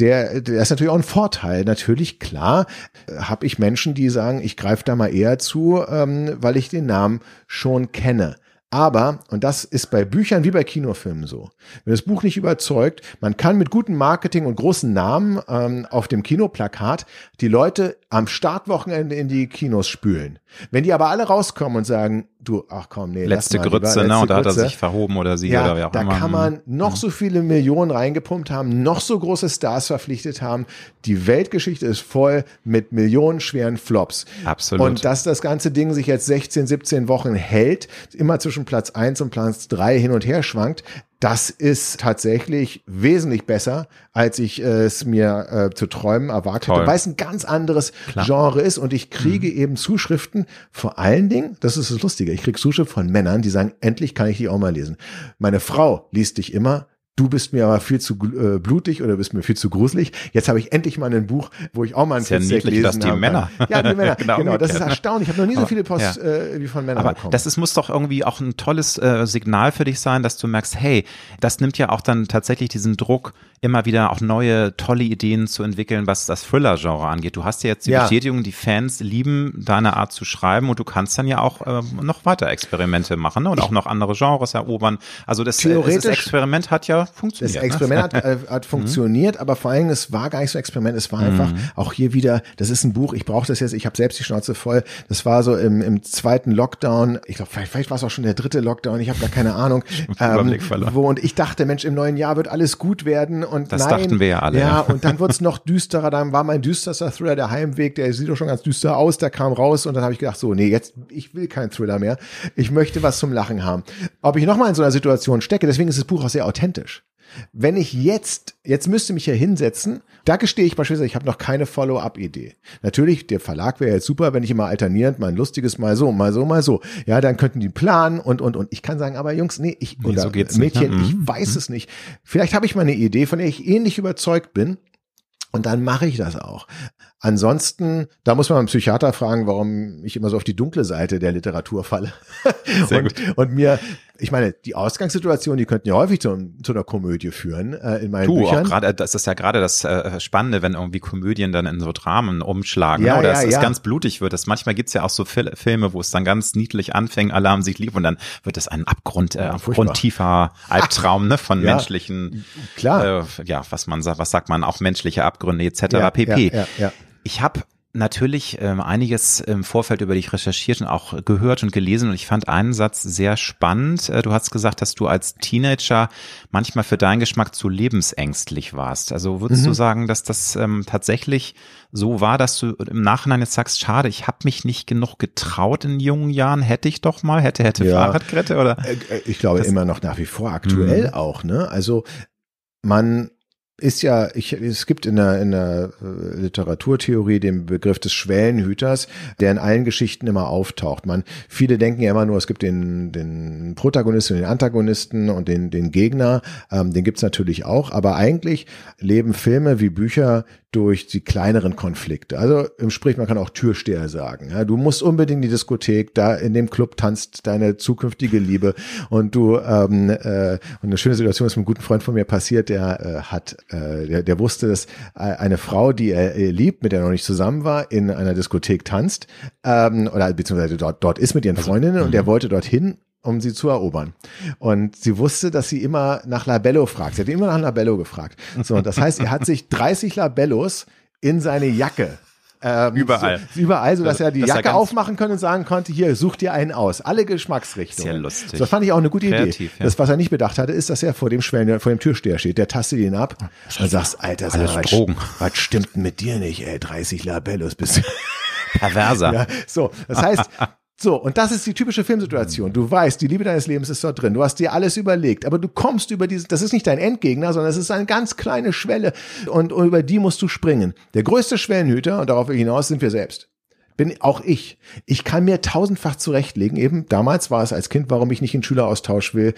Der, der ist natürlich auch ein Vorteil. Natürlich, klar, äh, habe ich Menschen, die sagen, ich greife da mal eher zu, ähm, weil ich den Namen schon kenne. Aber, und das ist bei Büchern wie bei Kinofilmen so, wenn das Buch nicht überzeugt, man kann mit gutem Marketing und großen Namen ähm, auf dem Kinoplakat die Leute am Startwochenende in die Kinos spülen. Wenn die aber alle rauskommen und sagen, du, ach komm, nee, Letzte mal Grütze, ne? letzte Und da hat er Grütze. sich verhoben oder sie Ja, oder wie auch da immer. kann man noch so viele Millionen reingepumpt haben, noch so große Stars verpflichtet haben. Die Weltgeschichte ist voll mit millionenschweren Flops. Absolut. Und dass das ganze Ding sich jetzt 16, 17 Wochen hält, immer zwischen Platz 1 und Platz 3 hin und her schwankt, das ist tatsächlich wesentlich besser, als ich äh, es mir äh, zu träumen erwartet Toll. hätte, weil es ein ganz anderes Klar. Genre ist und ich kriege eben Zuschriften, vor allen Dingen, das ist das Lustige, ich kriege Zuschriften von Männern, die sagen, endlich kann ich die auch mal lesen. Meine Frau liest dich immer, du bist mir aber viel zu äh, blutig oder bist mir viel zu gruselig. Jetzt habe ich endlich mal ein Buch, wo ich auch mal ein ja Fitzek niedlich, lesen dass die. Männer- Ja, die Männer. Genau genau, das ist erstaunlich. Ich habe noch nie so viele Post ja. äh, wie von Männern Aber bekommen. das ist, muss doch irgendwie auch ein tolles äh, Signal für dich sein, dass du merkst, hey, das nimmt ja auch dann tatsächlich diesen Druck, immer wieder auch neue, tolle Ideen zu entwickeln, was das Thriller-Genre angeht. Du hast ja jetzt die Ja. Bestätigung, die Fans lieben deine Art zu schreiben und du kannst dann ja auch ähm, noch weiter Experimente machen ne? und auch noch andere Genres erobern. Also das, äh, das Experiment hat ja Das funktioniert. Experiment hat, äh, Mhm. hat funktioniert, aber vor allem, es war gar nicht so ein Experiment, es war einfach auch hier wieder, das ist ein Buch, ich brauche das jetzt, ich habe selbst die Schnauze voll. Das war so im, im zweiten Lockdown, ich glaube, vielleicht, vielleicht war es auch schon der dritte Lockdown, ich habe gar keine Ahnung. ähm, wo, und ich dachte, Mensch, im neuen Jahr wird alles gut werden und Das nein, dachten wir ja alle, Ja, und dann wurde es noch düsterer, dann war mein düsterster Thriller der Heimweg, der sieht doch schon ganz düster aus, der kam raus und dann habe ich gedacht, so, nee, jetzt, ich will keinen Thriller mehr, ich möchte was zum Lachen haben. Ob ich nochmal in so einer Situation stecke, deswegen ist das Buch auch sehr authentisch. Wenn ich jetzt, jetzt müsste mich hier hinsetzen, da gestehe ich beispielsweise, ich habe noch keine Follow-up-Idee. Natürlich, der Verlag wäre jetzt super, wenn ich immer alternierend mal ein lustiges mal so, mal so, mal so. Ja, dann könnten die planen und, und, und. Ich kann sagen, aber Jungs, nee, ich, Nee, oder so geht's nicht, Mädchen, ne? ich Mhm. weiß es nicht. Vielleicht habe ich mal eine Idee, von der ich ähnlich überzeugt bin. Und dann mache ich das auch. Ansonsten, da muss man einen Psychiater fragen, warum ich immer so auf die dunkle Seite der Literatur falle. Und, und mir, ich meine, die Ausgangssituationen, die könnten ja häufig zu, zu einer Komödie führen äh, in meinen Du, Büchern. auch gerade, das ist ja gerade das äh, Spannende, wenn irgendwie Komödien dann in so Dramen umschlagen Ja, ne? oder ja, es, es ja. ganz blutig wird. Das, manchmal gibt's ja auch so Fil Filme, wo es dann ganz niedlich anfängt, haben sich lieb und dann wird es ein Abgrund, äh, Ja, furchtbar. abgrundtiefer Albtraum ne? von menschlichen, klar. äh, ja, was man sagt, was sagt man, auch menschliche Abgründe etc. Pp. ja, ja, ja. Ich habe natürlich ähm, einiges im Vorfeld über dich recherchiert und auch gehört und gelesen und ich fand einen Satz sehr spannend. Äh, Du hast gesagt, dass du als Teenager manchmal für deinen Geschmack zu lebensängstlich warst. Also würdest Mhm. du sagen, dass das ähm, tatsächlich so war, dass du im Nachhinein jetzt sagst, schade, ich habe mich nicht genug getraut in jungen Jahren, hätte ich doch mal, hätte, hätte Ja. Fahrradkette oder? Äh, äh, Ich glaube Das- immer noch nach wie vor aktuell Mhm. auch, ne? Also man ist ja, ich, es gibt in der, in der äh, Literaturtheorie den Begriff des Schwellenhüters, der in allen Geschichten immer auftaucht. Man, viele denken ja immer nur, es gibt den, den Protagonisten, den Antagonisten und den, den Gegner. Ähm, den gibt's natürlich auch, aber eigentlich leben Filme wie Bücher durch die kleineren Konflikte. Also im Sprich, man kann auch Türsteher sagen. Ja, du musst unbedingt in die Diskothek, da in dem Club tanzt deine zukünftige Liebe und du ähm, äh, und eine schöne Situation ist mit einem guten Freund von mir passiert, der äh, hat, äh, der, der wusste, dass eine Frau, die er äh, liebt, mit der er noch nicht zusammen war, in einer Diskothek tanzt ähm, oder beziehungsweise dort dort ist mit ihren Freundinnen und der wollte dorthin um sie zu erobern. Und sie wusste, dass sie immer nach Labello fragt. Sie hat immer nach Labello gefragt. So, und das heißt, er hat sich 30 Labellos in seine Jacke Ähm, überall. So, überall, so dass er die Das Jacke ganz- aufmachen konnte und sagen konnte, hier, such dir einen aus. Alle Geschmacksrichtungen. Sehr lustig. So, das fand ich auch eine gute Kreativ, Idee. ja. Das, was er nicht bedacht hatte, ist, dass er vor dem Schwellen, vor dem Türsteher steht. Der tastet ihn ab und sagst, Alter, sag, Alles was, Drogen. was stimmt denn mit dir nicht, ey? 30 Labellos bist du. Perverser. Ja, so, das heißt, so, und das ist die typische Filmsituation. Du weißt, die Liebe deines Lebens ist dort drin. Du hast dir alles überlegt, aber du kommst über diese, das ist nicht dein Endgegner, sondern es ist eine ganz kleine Schwelle und, und über die musst du springen. Der größte Schwellenhüter, und darauf hinaus, sind wir selbst. Bin auch ich. Ich kann mir tausendfach zurechtlegen. Eben damals war es als Kind, warum ich nicht in Schüleraustausch will.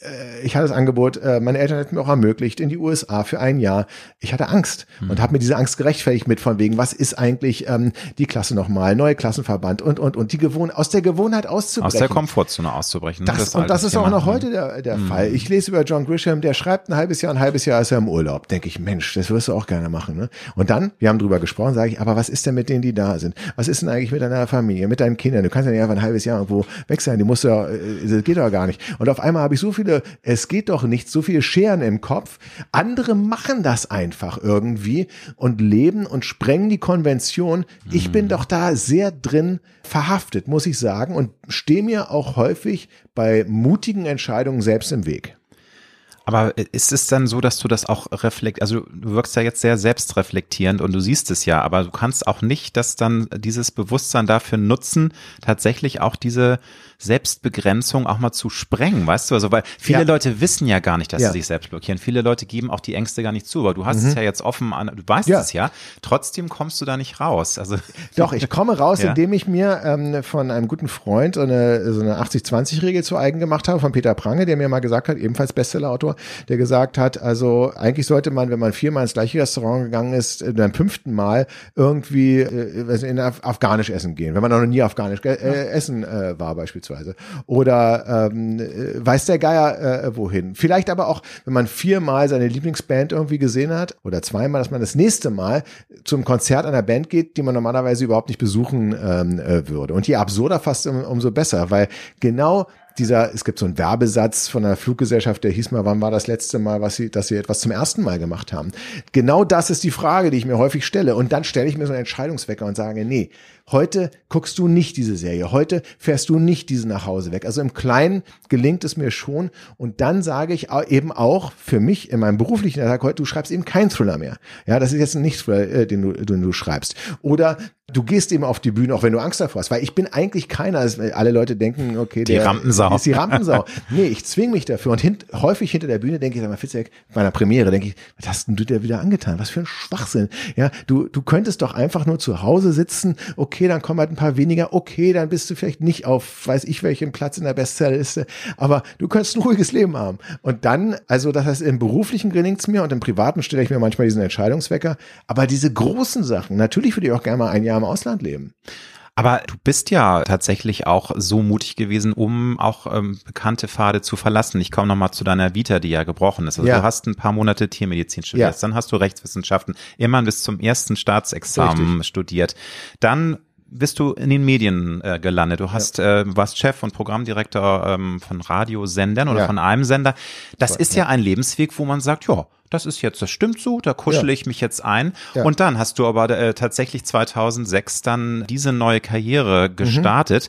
Äh, Ich hatte das Angebot, äh, meine Eltern hätten mir auch ermöglicht, in die USA für ein Jahr. Ich hatte Angst und habe mir diese Angst gerechtfertigt mit von wegen, was ist eigentlich ähm, die Klasse nochmal, neue Klassenverband und und und die Gewohn aus der Gewohnheit auszubrechen. Aus der Komfortzone auszubrechen. ne? Das, und alte das ist auch noch heute der, der Fall. Ich lese über John Grisham, der schreibt ein halbes Jahr, ein halbes Jahr ist er im Urlaub. Denke ich, Mensch, das wirst du auch gerne machen. Ne? Und dann, wir haben drüber gesprochen, sage ich, aber was ist denn mit denen, die da sind? Was ist denn eigentlich mit deiner Familie, mit deinen Kindern? Du kannst ja nicht einfach ein halbes Jahr irgendwo weg sein, die musst du ja, äh, das geht doch gar nicht. Und auf einmal habe ich so viele, es geht doch nicht, so viele Scheren im Kopf. Andere machen das einfach irgendwie und leben und sprengen die Konvention. Ich bin doch da sehr drin verhaftet, muss ich sagen, und stehe mir auch häufig bei mutigen Entscheidungen selbst im Weg. Aber ist es dann so, dass du das auch reflekt, also du wirkst ja jetzt sehr selbstreflektierend und du siehst es ja, aber du kannst auch nicht das dann, dieses Bewusstsein dafür nutzen, tatsächlich auch diese Selbstbegrenzung auch mal zu sprengen, weißt du? Also, weil viele Ja. Leute wissen ja gar nicht, dass Ja. sie sich selbst blockieren. Viele Leute geben auch die Ängste gar nicht zu, aber du hast es ja jetzt offen an, du weißt Mhm. Ja. es ja, trotzdem kommst du da nicht raus. Also, Doch, ich komme raus, indem ich mir ähm, von einem guten Freund so eine, so eine 80-20-Regel zu eigen gemacht habe, von Peter Prange, der mir mal gesagt hat, ebenfalls Bestsellerautor, der gesagt hat, also eigentlich sollte man, wenn man viermal ins gleiche Restaurant gegangen ist, äh, beim fünften Mal irgendwie äh, in Af Afghanisch essen gehen, wenn man noch nie Afghanisch ge- äh, essen äh, war beispielsweise. Oder ähm, äh, weiß der Geier äh, wohin. Vielleicht aber auch, wenn man viermal seine Lieblingsband irgendwie gesehen hat oder zweimal, dass man das nächste Mal zum Konzert einer Band geht, die man normalerweise überhaupt nicht besuchen ähm, äh, würde. Und je absurder fast um, umso besser, weil genau dieser, es gibt so einen Werbesatz von einer Fluggesellschaft, der hieß mal, wann war das letzte Mal, was sie, dass sie etwas zum ersten Mal gemacht haben. Genau das ist die Frage, die ich mir häufig stelle. Und dann stelle ich mir so einen Entscheidungswecker und sage, nee, heute guckst du nicht diese Serie, heute fährst du nicht diesen nach Hause weg. Also im Kleinen gelingt es mir schon. Und dann sage ich eben auch für mich in meinem beruflichen Alltag heute, du schreibst eben keinen Thriller mehr. Ja, das ist jetzt ein Nicht-Thriller, äh, den du, den du schreibst. Oder du gehst eben auf die Bühne, auch wenn du Angst davor hast, weil ich bin eigentlich keiner, also alle Leute denken, okay, Die Rampensau. ist die Rampensau. nee, ich zwinge mich dafür und hint, häufig hinter der Bühne denke ich, sag mal, Fitzek, bei einer Premiere denke ich, was hast denn du dir wieder angetan? Was für ein Schwachsinn. Ja, du, du könntest doch einfach nur zu Hause sitzen, okay, dann kommen halt ein paar weniger, okay, dann bist du vielleicht nicht auf, weiß ich welchen Platz in der Bestsellerliste, aber du könntest ein ruhiges Leben haben. Und dann, also das heißt, im beruflichen gelingt's mir und im privaten stelle ich mir manchmal diesen Entscheidungswecker, aber diese großen Sachen, natürlich würde ich auch gerne mal ein Jahr im Ausland leben. Aber du bist ja tatsächlich auch so mutig gewesen, um auch ähm, bekannte Pfade zu verlassen. Ich komme nochmal zu deiner Vita, die ja gebrochen ist. Also Ja. du hast ein paar Monate Tiermedizin studiert, Ja. dann hast du Rechtswissenschaften, immerhin bis zum ersten Staatsexamen studiert. Dann bist du in den Medien äh, gelandet. Du hast, äh, warst Chef und Programmdirektor ähm, von Radiosendern oder Ja. von einem Sender. Das ist ja ein Lebensweg, wo man sagt, ja, das ist jetzt, das stimmt so, da kuschele Ja. ich mich jetzt ein. Ja. Und dann hast du aber äh, tatsächlich 2006 dann diese neue Karriere Mhm. gestartet.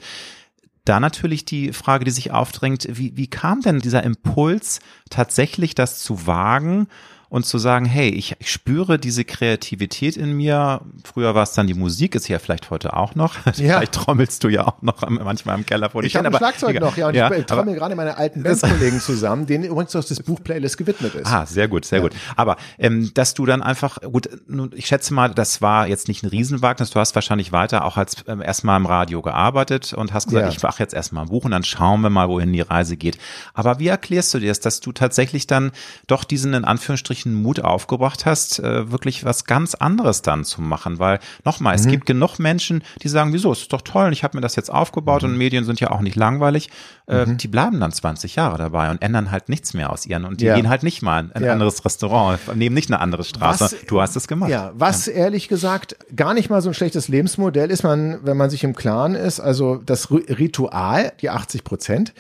Da natürlich die Frage, die sich aufdrängt, wie, wie kam denn dieser Impuls, tatsächlich das zu wagen und zu sagen, hey, ich, ich spüre diese Kreativität in mir. Früher war es dann die Musik, ist ja vielleicht heute auch noch. Ja. Vielleicht trommelst du ja auch noch manchmal im Keller vor Ich dich habe hin, ein Schlagzeug egal. noch, ja, und ja, ich trommel gerade meine alten Bandkollegen zusammen, denen übrigens auch das Buch Playlist gewidmet ist. Ah, sehr gut, sehr gut. Aber ähm, dass du dann einfach, gut, nun, ich schätze mal, das war jetzt nicht ein Riesenwagnis. Du hast wahrscheinlich weiter auch als ähm, erstmal im Radio gearbeitet und hast gesagt, Ja. ich mache jetzt erstmal ein Buch und dann schauen wir mal, wohin die Reise geht. Aber wie erklärst du dir das, dass du tatsächlich dann doch diesen in Anführungsstrichen Mut aufgebracht hast, äh, wirklich was ganz anderes dann zu machen? Weil nochmal, Mhm. es gibt genug Menschen, die sagen, wieso, es ist doch toll, ich habe mir das jetzt aufgebaut Mhm. und Medien sind ja auch nicht langweilig. Äh, Die bleiben dann 20 Jahre dabei und ändern halt nichts mehr aus ihren und die Ja. gehen halt nicht mal in ein Ja. anderes Restaurant, nehmen nicht eine andere Straße. Was- du hast es gemacht. Ja, was ehrlich gesagt gar nicht mal so ein schlechtes Lebensmodell ist, man, wenn man sich im Klaren ist, also das Ri- Ritual, die 80 Prozent,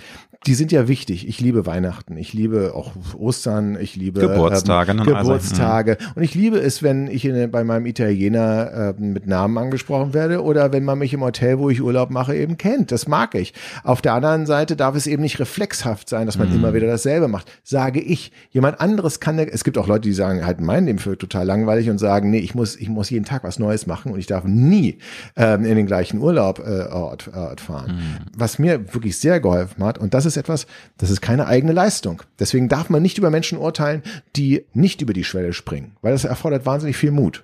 die sind ja wichtig. Ich liebe Weihnachten, ich liebe auch Ostern, ich liebe Geburtstage. Geburtstage. Ne? Geburtstage. Also, und ich liebe es, wenn ich in, bei meinem Italiener äh, mit Namen angesprochen werde oder wenn man mich im Hotel, wo ich Urlaub mache, eben kennt. Das mag ich. Auf der anderen Seite darf es eben nicht reflexhaft sein, dass man mhm. immer wieder dasselbe macht. Sage ich. Jemand anderes kann, es gibt auch Leute, die sagen, halt mein Leben für total langweilig und sagen, nee, ich muss, ich muss jeden Tag was Neues machen und ich darf nie ähm, in den gleichen Urlaub äh, Ort, Ort fahren. Mhm. Was mir wirklich sehr geholfen hat und das ist etwas, das ist keine eigene Leistung. Deswegen darf man nicht über Menschen urteilen, die nicht über die Schwelle springen, weil das erfordert wahnsinnig viel Mut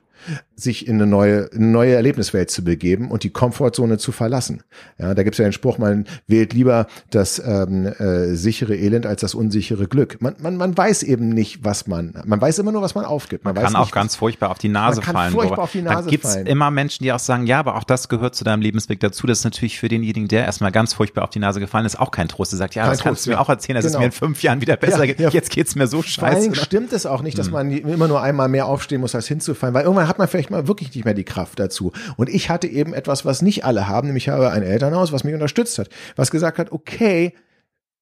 sich in eine neue, in eine neue Erlebniswelt zu begeben und die Komfortzone zu verlassen. Ja, da gibt es ja den Spruch, man wählt lieber das ähm, äh, sichere Elend als das unsichere Glück. Man, man, man weiß eben nicht, was man, man weiß immer nur, was man aufgibt. Man, man kann nicht, auch ganz furchtbar auf die Nase man kann fallen. Furchtbar auf die Nase da gibt's fallen. immer Menschen, die auch sagen, ja, aber auch das gehört zu deinem Lebensweg dazu. Das ist natürlich für denjenigen, der erstmal ganz furchtbar auf die Nase gefallen ist, auch kein Trost. Der sagt, ja, kein das Trost, kannst du mir auch erzählen, dass genau. es mir in fünf Jahren wieder besser ja, geht. Ja. Jetzt geht's mir so scheiße. Vor allen Dingen stimmt es auch nicht, dass hm. man immer nur einmal mehr aufstehen muss, als hinzufallen, weil irgendwann hat man vielleicht mal wirklich nicht mehr die Kraft dazu. Und ich hatte eben etwas, was nicht alle haben, nämlich habe ein Elternhaus, was mich unterstützt hat, was gesagt hat, okay,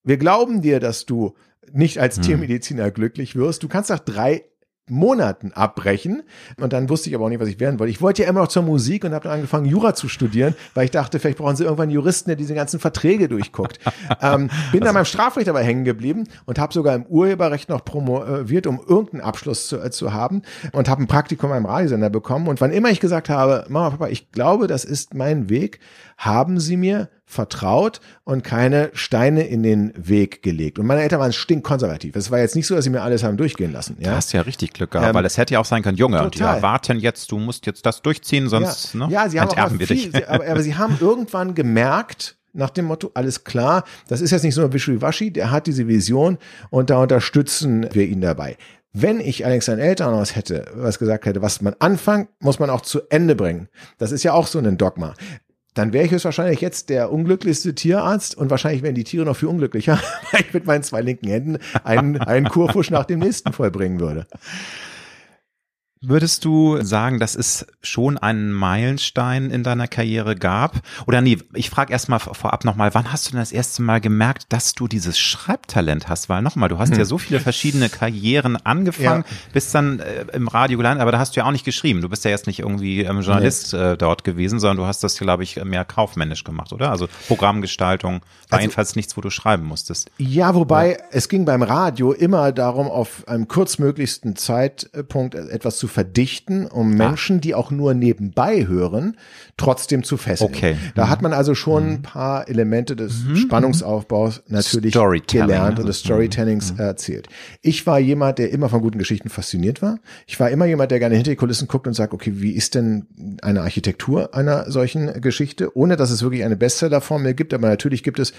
wir glauben dir, dass du nicht als hm. Tiermediziner glücklich wirst. Du kannst nach drei Monaten abbrechen. Und dann wusste ich aber auch nicht, was ich werden wollte. Ich wollte ja immer noch zur Musik und habe dann angefangen, Jura zu studieren, weil ich dachte, vielleicht brauchen sie irgendwann einen Juristen, der diese ganzen Verträge durchguckt. ähm, bin dann beim Strafrecht aber hängen geblieben und habe sogar im Urheberrecht noch promoviert, um irgendeinen Abschluss zu, äh, zu haben und habe ein Praktikum beim Radiosender bekommen. Und wann immer ich gesagt habe, Mama, Papa, ich glaube, das ist mein Weg, haben sie mir vertraut und keine Steine in den Weg gelegt. Und meine Eltern waren stinkkonservativ. Es war jetzt nicht so, dass sie mir alles haben durchgehen lassen. Ja? Du hast ja richtig Glück gehabt, ähm, weil es hätte ja auch sein können, Junge, total. die erwarten jetzt, du musst jetzt das durchziehen, sonst ja, ne, ja, sie haben auch wir viel, dich. Aber, aber sie haben irgendwann gemerkt, nach dem Motto, alles klar, das ist jetzt nicht so ein Wischiwaschi, der hat diese Vision und da unterstützen wir ihn dabei. Wenn ich allerdings ein Elternhaus hätte, was gesagt hätte, was man anfängt, muss man auch zu Ende bringen. Das ist ja auch so ein Dogma dann wäre ich höchstwahrscheinlich jetzt der unglücklichste Tierarzt und wahrscheinlich wären die Tiere noch viel unglücklicher, weil ich mit meinen zwei linken Händen einen, einen Kurfusch nach dem nächsten vollbringen würde. Würdest du sagen, dass es schon einen Meilenstein in deiner Karriere gab? Oder nee, ich frage erstmal vorab nochmal, wann hast du denn das erste Mal gemerkt, dass du dieses Schreibtalent hast? Weil nochmal, du hast hm. ja so viele verschiedene Karrieren angefangen, ja. bist dann äh, im Radio gelandet, aber da hast du ja auch nicht geschrieben. Du bist ja jetzt nicht irgendwie ähm, Journalist nee. äh, dort gewesen, sondern du hast das, glaube ich, mehr kaufmännisch gemacht, oder? Also Programmgestaltung war also, jedenfalls nichts, wo du schreiben musstest. Ja, wobei ja. es ging beim Radio immer darum, auf einem kurzmöglichsten Zeitpunkt etwas zu verdichten, um ah. Menschen, ah. die auch nur nebenbei hören, trotzdem zu fesseln. Okay. Da mhm. hat man also schon mhm. ein paar Elemente des mhm. Spannungsaufbaus natürlich gelernt und des also, Storytellings mhm. erzählt. Ich war jemand, der immer von guten Geschichten fasziniert war. Ich war immer jemand, der gerne hinter die Kulissen guckt und sagt, okay, wie ist denn eine Architektur einer solchen Geschichte, ohne dass es wirklich eine Bestsellerformel gibt, aber natürlich gibt es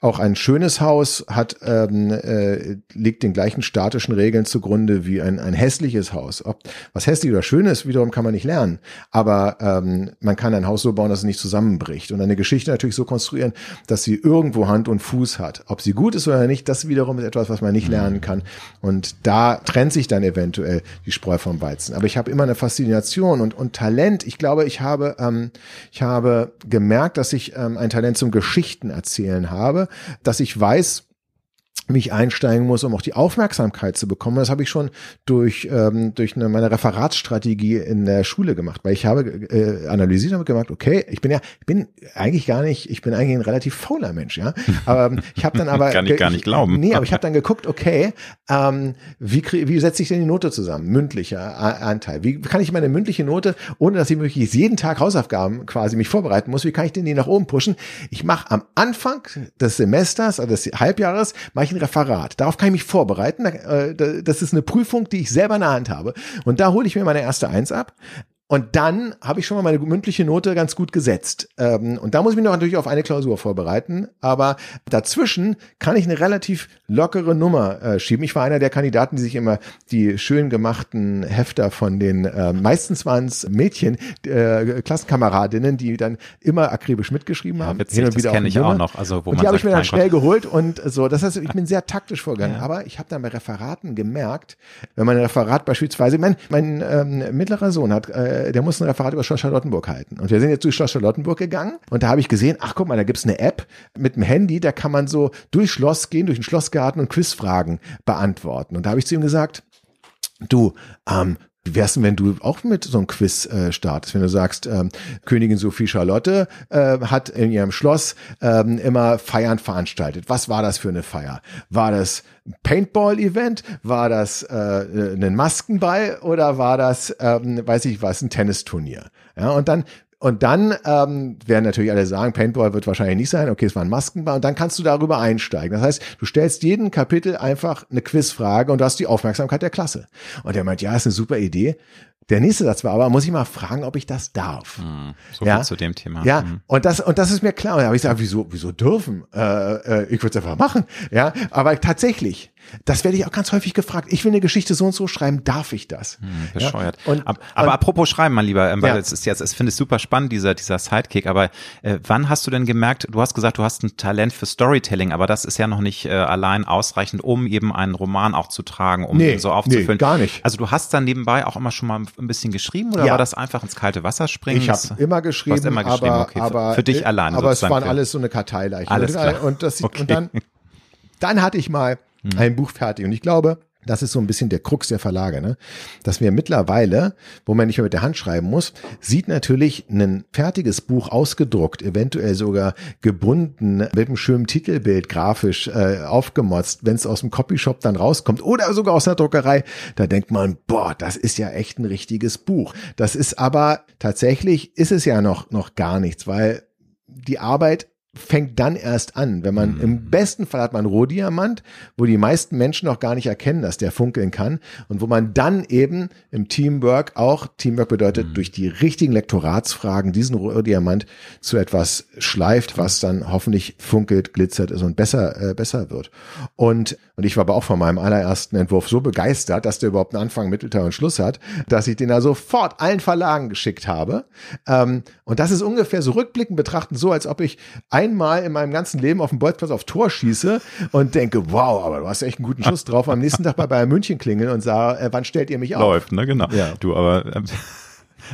auch ein schönes Haus, hat ähm, äh, liegt den gleichen statischen Regeln zugrunde wie ein, ein hässliches Haus. Ob was hässlich oder schön ist, wiederum kann man nicht lernen. Aber ähm, man kann ein Haus so bauen, dass es nicht zusammenbricht. Und eine Geschichte natürlich so konstruieren, dass sie irgendwo Hand und Fuß hat. Ob sie gut ist oder nicht, das wiederum ist etwas, was man nicht lernen mhm. kann. Und da trennt sich dann eventuell die Spreu vom Weizen. Aber ich habe immer eine Faszination und, und Talent. Ich glaube, ich habe, ähm, ich habe gemerkt, dass ich ähm, ein Talent zum Geschichten erzählen habe, dass ich weiß, wie ich einsteigen muss, um auch die Aufmerksamkeit zu bekommen. Das habe ich schon durch, ähm, durch eine, meine Referatsstrategie in der Schule gemacht, weil ich habe äh, analysiert und gemerkt, okay, ich bin ja, ich bin eigentlich gar nicht, ich bin eigentlich ein relativ fauler Mensch, ja. Aber ähm, ich habe dann aber kann ich gar nicht glauben. Nee, aber ich habe dann geguckt, okay, ähm, wie wie setze ich denn die Note zusammen? Mündlicher Anteil. Wie kann ich meine mündliche Note, ohne dass ich wirklich jeden Tag Hausaufgaben quasi mich vorbereiten muss, wie kann ich denn die nach oben pushen? Ich mache am Anfang des Semesters, also des Halbjahres, mache ich ein Referat. Darauf kann ich mich vorbereiten. Äh, das ist eine Prüfung, die ich selber in der Hand habe. Und da hole ich mir meine erste Eins ab. Und dann habe ich schon mal meine mündliche Note ganz gut gesetzt. Ähm, und da muss ich mich noch natürlich auf eine Klausur vorbereiten. Aber dazwischen kann ich eine relativ lockere Nummer äh, schieben. Ich war einer der Kandidaten, die sich immer die schön gemachten Hefter von den, äh, meistens waren es Mädchen, äh, Klassenkameradinnen, die dann immer akribisch mitgeschrieben haben. Ja, witzig, das kenne ich auch noch. Also, wo und die habe ich mir dann schnell Gott. geholt und so. Das heißt, ich bin sehr taktisch vorgegangen. Ja. Aber ich habe dann bei Referaten gemerkt, wenn man ein Referat beispielsweise, mein, mein ähm, mittlerer Sohn hat äh, äh, der muss ein Referat über Schloss Charlottenburg halten. Und wir sind jetzt durch Schloss Charlottenburg gegangen und da habe ich gesehen, ach guck mal, da gibt's eine App mit dem Handy, da kann man so durch Schloss gehen, durch den Schlossgarten und Quizfragen beantworten. Und da habe ich zu ihm gesagt, du, ähm, wie wär's denn, wenn du auch mit so einem Quiz äh, startest, wenn du sagst, ähm, Königin Sophie Charlotte äh, hat in ihrem Schloss ähm, immer Feiern veranstaltet. Was war das für eine Feier? War das ein Paintball-Event? War das äh, ein Maskenball oder war das, ähm, weiß ich was, ein Tennisturnier? Ja, und dann und dann ähm, werden natürlich alle sagen, Paintball wird wahrscheinlich nicht sein, okay, es war ein Maskenball und dann kannst du darüber einsteigen. Das heißt, du stellst jeden Kapitel einfach eine Quizfrage und du hast die Aufmerksamkeit der Klasse. Und der meint, ja, ist eine super Idee. Der nächste Satz war aber, muss ich mal fragen, ob ich das darf. Hm, so ja? viel zu dem Thema. Ja, Hm. und das und das ist mir klar. Und da habe ich gesagt, wieso wieso dürfen? Äh, äh, ich würde es einfach machen. Ja, aber tatsächlich, das werde ich auch ganz häufig gefragt. Ich will eine Geschichte so und so schreiben, darf ich das? Hm, Bescheuert. Ja? Und, aber, aber und, apropos Schreiben, mein Lieber, ähm, weil Ja. es ist jetzt, ich finde es super spannend, dieser, dieser Sidekick, aber äh, wann hast du denn gemerkt, du hast gesagt, du hast ein Talent für Storytelling, aber das ist ja noch nicht äh, allein ausreichend, um eben einen Roman auch zu tragen, um Nee, ihn so aufzufüllen. nee, gar nicht. Also du hast dann nebenbei auch immer schon mal ein bisschen geschrieben oder Ja. war das einfach ins kalte Wasser springen? ich habe immer geschrieben, Du hast immer geschrieben, aber, okay, für- aber für dich alleine Aber es waren für- alles so eine Karteileichen. Alles und, klar. und das Okay. und dann dann hatte ich mal Hm. ein Buch fertig und ich glaube, das ist so ein bisschen der Krux der Verlage, ne? Dass wir mittlerweile, wo man nicht mehr mit der Hand schreiben muss, sieht natürlich ein fertiges Buch ausgedruckt, eventuell sogar gebunden, mit einem schönen Titelbild grafisch äh, aufgemotzt, wenn es aus dem Copyshop dann rauskommt oder sogar aus einer Druckerei, da denkt man, boah, das ist ja echt ein richtiges Buch. Das ist aber tatsächlich ist es ja noch noch gar nichts, weil die Arbeit fängt dann erst an, wenn man im besten Fall hat man Rohdiamant, wo die meisten Menschen noch gar nicht erkennen, dass der funkeln kann und wo man dann eben im Teamwork auch Teamwork bedeutet durch die richtigen Lektoratsfragen diesen Rohdiamant zu etwas schleift, was dann hoffentlich funkelt, glitzert ist und besser äh, besser wird. Und und ich war aber auch von meinem allerersten Entwurf so begeistert, dass der überhaupt einen Anfang, Mittelteil und Schluss hat, dass ich den da sofort allen Verlagen geschickt habe. Ähm, und das ist ungefähr so rückblickend betrachten so, als ob ich einmal in meinem ganzen Leben auf dem Bolzplatz auf Tor schieße und denke, wow, aber du hast echt einen guten Schuss drauf. Am nächsten Tag bei Bayern München klingeln und sage, äh, wann stellt ihr mich auf? läuft, ne? Genau. Ja. Du, aber ähm,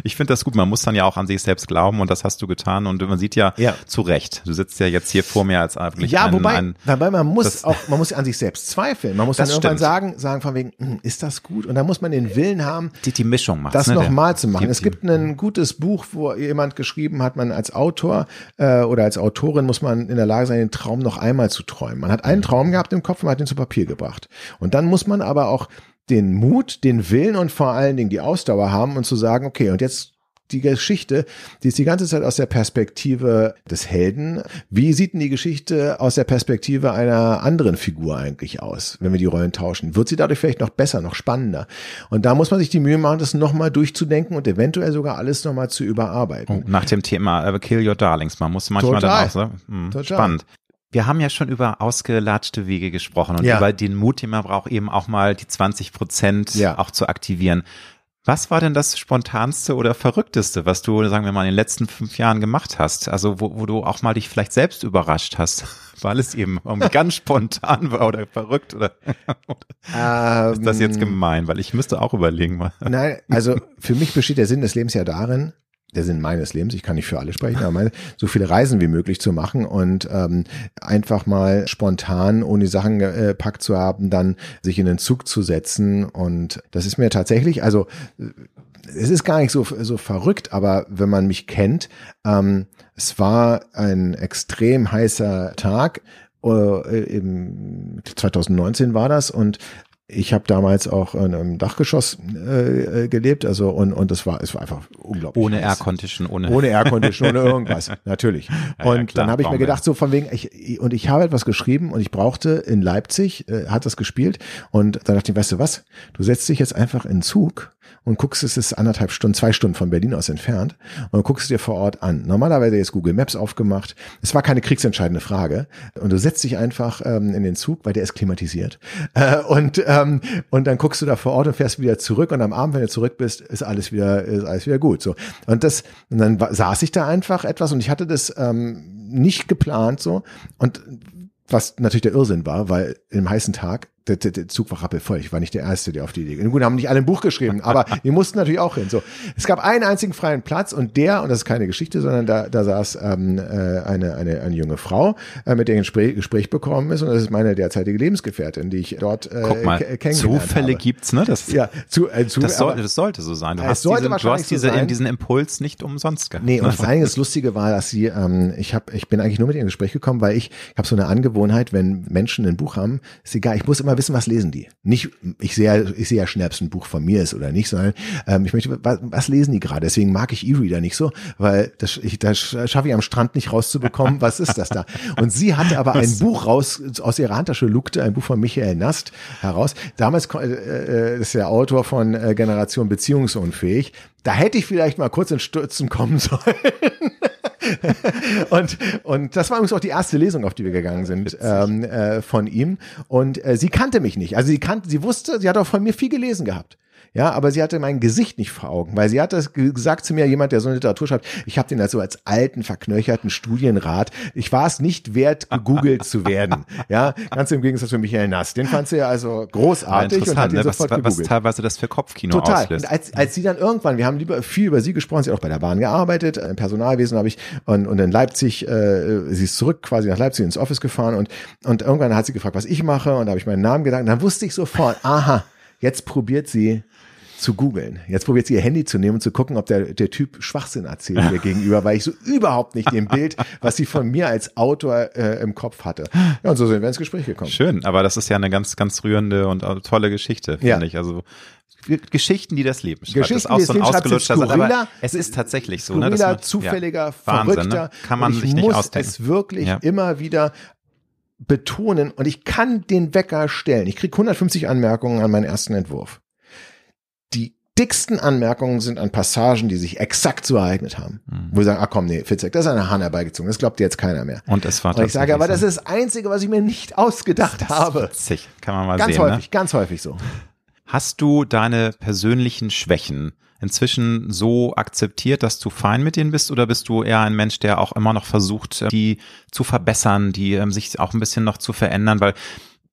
ich finde das gut. Man muss dann ja auch an sich selbst glauben und das hast du getan und man sieht ja, Ja. zu Recht. Du sitzt ja jetzt hier vor mir als wirklich Ja, ein, wobei, ein, wobei man muss auch, man muss an sich selbst zweifeln. Man muss dann irgendwann stimmt. sagen, sagen von wegen, hm, ist das gut? Und dann muss man den Willen haben, die, die Mischung macht. das ne? Nochmal zu machen. die- es gibt ein gutes Buch, wo jemand geschrieben hat, man als Autor äh, oder als Autorin muss man in der Lage sein, den Traum noch einmal zu träumen. Man hat einen Traum gehabt im Kopf und hat ihn zu Papier gebracht. Und dann muss man aber auch den Mut, den Willen und vor allen Dingen die Ausdauer haben und zu sagen, okay, und jetzt die Geschichte, die ist die ganze Zeit aus der Perspektive des Helden. Wie sieht denn die Geschichte aus der Perspektive einer anderen Figur eigentlich aus, wenn wir die Rollen tauschen? Wird sie dadurch vielleicht noch besser, noch spannender? Und da muss man sich die Mühe machen, das nochmal durchzudenken und eventuell sogar alles nochmal zu überarbeiten. Nach dem Thema äh, Kill Your Darlings. Man muss manchmal Total. dann auch so, hm, Total. spannend. Wir haben ja schon über ausgelatschte Wege gesprochen und Ja. über den Mut, den man braucht, eben auch mal die 20 Prozent Ja. auch zu aktivieren. Was war denn das spontanste oder verrückteste, was du, sagen wir mal, in den letzten fünf Jahren gemacht hast? Also wo, wo du auch mal dich vielleicht selbst überrascht hast, weil es eben ganz spontan war oder verrückt oder ist das jetzt Ähm, gemein? Weil ich müsste auch überlegen. Nein, also für mich besteht der Sinn des Lebens ja darin, der Sinn meines Lebens, ich kann nicht für alle sprechen, aber meine, so viele Reisen wie möglich zu machen und ähm, einfach mal spontan, ohne die Sachen äh, packt zu haben, dann sich in den Zug zu setzen. Und das ist mir tatsächlich, also äh, es ist gar nicht so, so verrückt, aber wenn man mich kennt, ähm, es war ein extrem heißer Tag. Äh, im 2019 war das und ich habe damals auch in einem Dachgeschoss äh, äh, gelebt, also und und es war es war einfach unglaublich Ohne heiß. Aircondition, ohne, Ohne Aircondition, ohne irgendwas, natürlich. ja, Und klar, dann habe ich mir gedacht, so von wegen, ich, und ich habe etwas geschrieben und ich brauchte in Leipzig, äh, hat das gespielt und dann dachte ich, weißt du was, du setzt dich jetzt einfach in Zug und guckst, es ist anderthalb Stunden, zwei Stunden von Berlin aus entfernt und guckst dir vor Ort an. Normalerweise jetzt Google Maps aufgemacht. Es war keine kriegsentscheidende Frage und du setzt dich einfach ähm, in den Zug, weil der ist klimatisiert äh, und ähm, und dann guckst du da vor Ort und fährst wieder zurück und am Abend, wenn du zurück bist, ist alles wieder ist alles wieder gut. So und das und dann saß ich da einfach etwas und ich hatte das ähm, nicht geplant so und was natürlich der Irrsinn war, weil im heißen Tag der, der, der Zug war rappelvoll. Ich war nicht der Erste, der auf die Idee. Gut, haben nicht alle ein Buch geschrieben, aber wir mussten natürlich auch hin. So, es gab einen einzigen freien Platz und der, und das ist keine Geschichte, sondern da, da saß ähm, äh, eine, eine, eine junge Frau, äh, mit der ich ein Gespräch, Gespräch bekommen ist, und das ist meine derzeitige Lebensgefährtin, die ich dort äh, Guck mal, kennengelernt Zufälle habe. gibt's, ne? Das, Ja, zu, äh, zu, das, soll, aber- das sollte so sein. Du hast, sollte diesen, du hast so diese, sein. diesen Impuls nicht umsonst gehabt. Nee, und ne? vor Dingen das Lustige war, dass sie, ähm, ich habe, ich bin eigentlich nur mit ihr in Gespräch gekommen, weil ich, ich habe so eine Angewohnheit, wenn Menschen ein Buch haben, ist egal, ich muss immer wissen, was lesen die. Nicht, ich sehe, ja- ich sehe ja schnell, ob es ein Buch von mir ist oder nicht, sondern ähm, ich möchte, was, was lesen die gerade? Deswegen mag ich E-Reader nicht so, weil das, ich, das schaffe ich am Strand nicht rauszubekommen, was ist das da? Und sie hatte aber ein Buch raus, aus ihrer Handtasche lugte ein Buch von Michael Nast heraus. Damals äh, äh, ist der Autor von äh, Generation Beziehungsunfähig. Da hätte ich vielleicht mal kurz in Stürzen kommen sollen. und, und das war übrigens auch die erste Lesung, auf die wir gegangen sind ähm, äh, von ihm. Und äh, sie kannte mich nicht. Also sie kannte, sie wusste, sie hat auch von mir viel gelesen gehabt. Ja, aber sie hatte mein Gesicht nicht vor Augen, weil sie hat das ge- gesagt zu mir, jemand, der so eine Literatur schreibt, ich habe den also als alten, verknöcherten Studienrat, ich war es nicht wert, gegoogelt zu werden. Ja, ganz im Gegensatz zu Michael Nass. Den fand sie ja also großartig und hat ihn ne? was, sofort was gegoogelt. teilweise das für Kopfkino Total. auslöst. Und als, als sie dann irgendwann, wir haben lieber viel über sie gesprochen, sie hat auch bei der Bahn gearbeitet, im Personalwesen habe ich und, und in Leipzig, äh, sie ist zurück quasi nach Leipzig ins Office gefahren und, und irgendwann hat sie gefragt, was ich mache und da habe ich meinen Namen gedacht und dann wusste ich sofort, aha, jetzt probiert sie zu googeln. Jetzt probiert sie ihr Handy zu nehmen und zu gucken, ob der, der Typ Schwachsinn erzählt mir gegenüber, weil ich so überhaupt nicht dem Bild, was sie von mir als Autor äh, im Kopf hatte. Ja, und so sind wir ins Gespräch gekommen. Schön, aber das ist ja eine ganz, ganz rührende und äh, tolle Geschichte, finde Ja. ich. Also Geschichten, die das Leben schreibt. Geschichten, das ist auch so ein ausgelutschter Satz, aber es ist tatsächlich so. Ne, Skurriler, man- zufälliger, ja, Wahnsinn, verrückter. Ne? Kann man sich nicht muss ausdenken. es wirklich Ja. immer wieder betonen und ich kann den Wecker stellen. Ich krieg 150 Anmerkungen an meinen ersten Entwurf. Die dicksten Anmerkungen sind an Passagen, die sich exakt so ereignet haben. Mhm. Wo wir sagen, ah komm, nee, Fitzek, das ist eine Hahn herbeigezogen. Das glaubt dir jetzt keiner mehr. Und es war Und ich sage, aber das ist das Einzige, was ich mir nicht ausgedacht so. habe. witzig. Kann man mal Ganz sehen. häufig, Ne? ganz häufig so. Hast du deine persönlichen Schwächen inzwischen so akzeptiert, dass du fein mit denen bist oder bist du eher ein Mensch, der auch immer noch versucht, äh, die zu verbessern, die ähm, sich auch ein bisschen noch zu verändern? Weil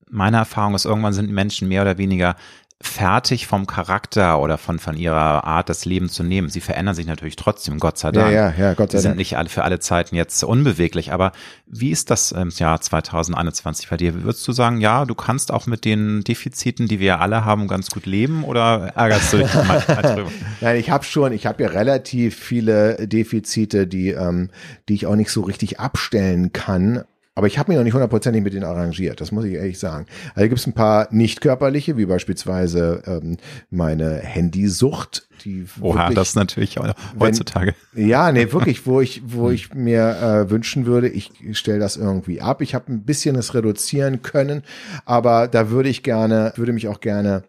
meine Erfahrung ist, irgendwann sind Menschen mehr oder weniger fertig vom Charakter oder von, von ihrer Art, das Leben zu nehmen. Sie verändern sich natürlich trotzdem, Gott sei Ja, Dank. ja, ja, Gott sei Sie sind Dank. nicht alle für alle Zeiten jetzt unbeweglich. Aber wie ist das im Jahr 2021 bei dir? Würdest du sagen, ja, du kannst auch mit den Defiziten, die wir ja alle haben, ganz gut leben oder ärgerst du dich manchmal drüber? Nein, ich habe schon, ich habe ja relativ viele Defizite, die, ähm, die ich auch nicht so richtig abstellen kann. Aber ich habe mich noch nicht hundertprozentig mit denen arrangiert, das muss ich ehrlich sagen. Also gibt es ein paar nicht körperliche, wie beispielsweise ähm, meine Handysucht, die Oha, wirklich, das natürlich auch heutzutage. ja, nee, wirklich, wo ich, wo ich mir äh, wünschen würde, ich stelle das irgendwie ab. Ich habe ein bisschen es reduzieren können, aber da würde ich gerne, würde mich auch gerne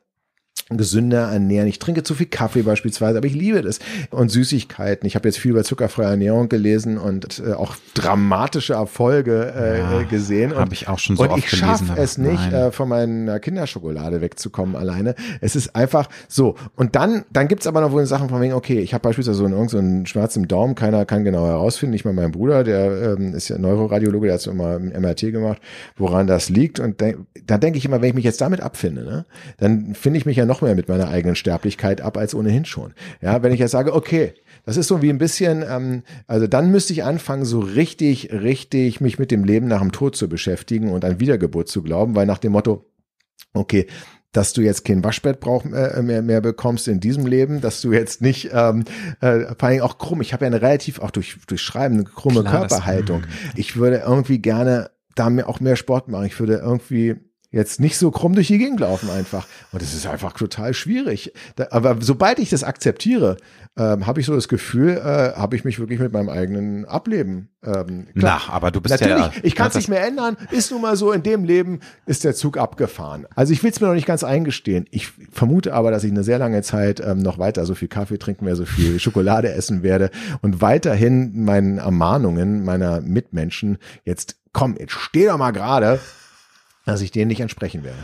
gesünder ernähren. Ich trinke zu viel Kaffee beispielsweise, aber ich liebe das. Und Süßigkeiten. Ich habe jetzt viel über zuckerfreie Ernährung gelesen und äh, auch dramatische Erfolge äh, Ja, äh, gesehen. Und, hab ich auch schon so und oft ich schaffe es nicht, nein. äh, von meiner Kinderschokolade wegzukommen alleine. Es ist einfach so. Und dann, dann gibt's aber noch wohl Sachen von wegen, okay, ich habe beispielsweise so einen, irgend so einen Schmerz im Daumen, keiner kann genau herausfinden, nicht mal mein Bruder, der ähm, ist ja Neuroradiologe, der hat so immer ein MRT gemacht, woran das liegt. Und denk, da denke ich immer, wenn ich mich jetzt damit abfinde, ne, dann finde ich mich ja noch mehr mit meiner eigenen Sterblichkeit ab als ohnehin schon. Ja, wenn ich jetzt sage, okay, das ist so wie ein bisschen, ähm, also dann müsste ich anfangen, so richtig, richtig mich mit dem Leben nach dem Tod zu beschäftigen und an Wiedergeburt zu glauben, weil nach dem Motto, okay, dass du jetzt kein Waschbett brauch, äh, mehr, mehr bekommst in diesem Leben, dass du jetzt nicht, ähm, äh, vor allem auch krumm, ich habe ja eine relativ, auch durch, durch Schreiben, eine krumme Klar, das- Körperhaltung. Ich würde irgendwie gerne da mir auch mehr Sport machen. Ich würde irgendwie jetzt nicht so krumm durch die Gegend laufen einfach. Und es ist einfach total schwierig. Da, aber sobald ich das akzeptiere, ähm, habe ich so das Gefühl, äh, habe ich mich wirklich mit meinem eigenen Ableben. Ähm, klar. Na, aber du bist Natürlich, ja. ich kann es das- nicht mehr ändern. Ist nun mal so, in dem Leben ist der Zug abgefahren. Also ich will es mir noch nicht ganz eingestehen. Ich vermute aber, dass ich eine sehr lange Zeit ähm, noch weiter so viel Kaffee trinken werde, so viel Schokolade essen werde und weiterhin meinen Ermahnungen meiner Mitmenschen jetzt, komm, jetzt steh doch mal gerade, dass ich denen nicht entsprechen werde.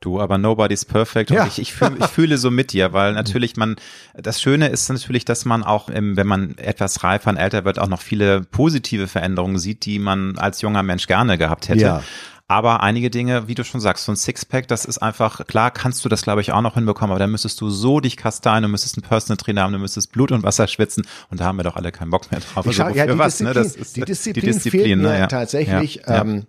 Du, aber nobody's perfect. Und Ja. ich, ich, fühl, ich fühle so mit dir, weil natürlich man, das Schöne ist natürlich, dass man auch, ähm, wenn man etwas reifer und älter wird, auch noch viele positive Veränderungen sieht, die man als junger Mensch gerne gehabt hätte. Ja. Aber einige Dinge, wie du schon sagst, so ein Sixpack, das ist einfach, klar kannst du das, glaube ich, auch noch hinbekommen, aber dann müsstest du so dich kasteien, du müsstest einen Personal Trainer haben, du müsstest Blut und Wasser schwitzen und da haben wir doch alle keinen Bock mehr drauf. Ich also, ja, die, was, Disziplin, ne? das ist, die Disziplin, die Disziplin fehlt mir ja. tatsächlich. Ja, ähm,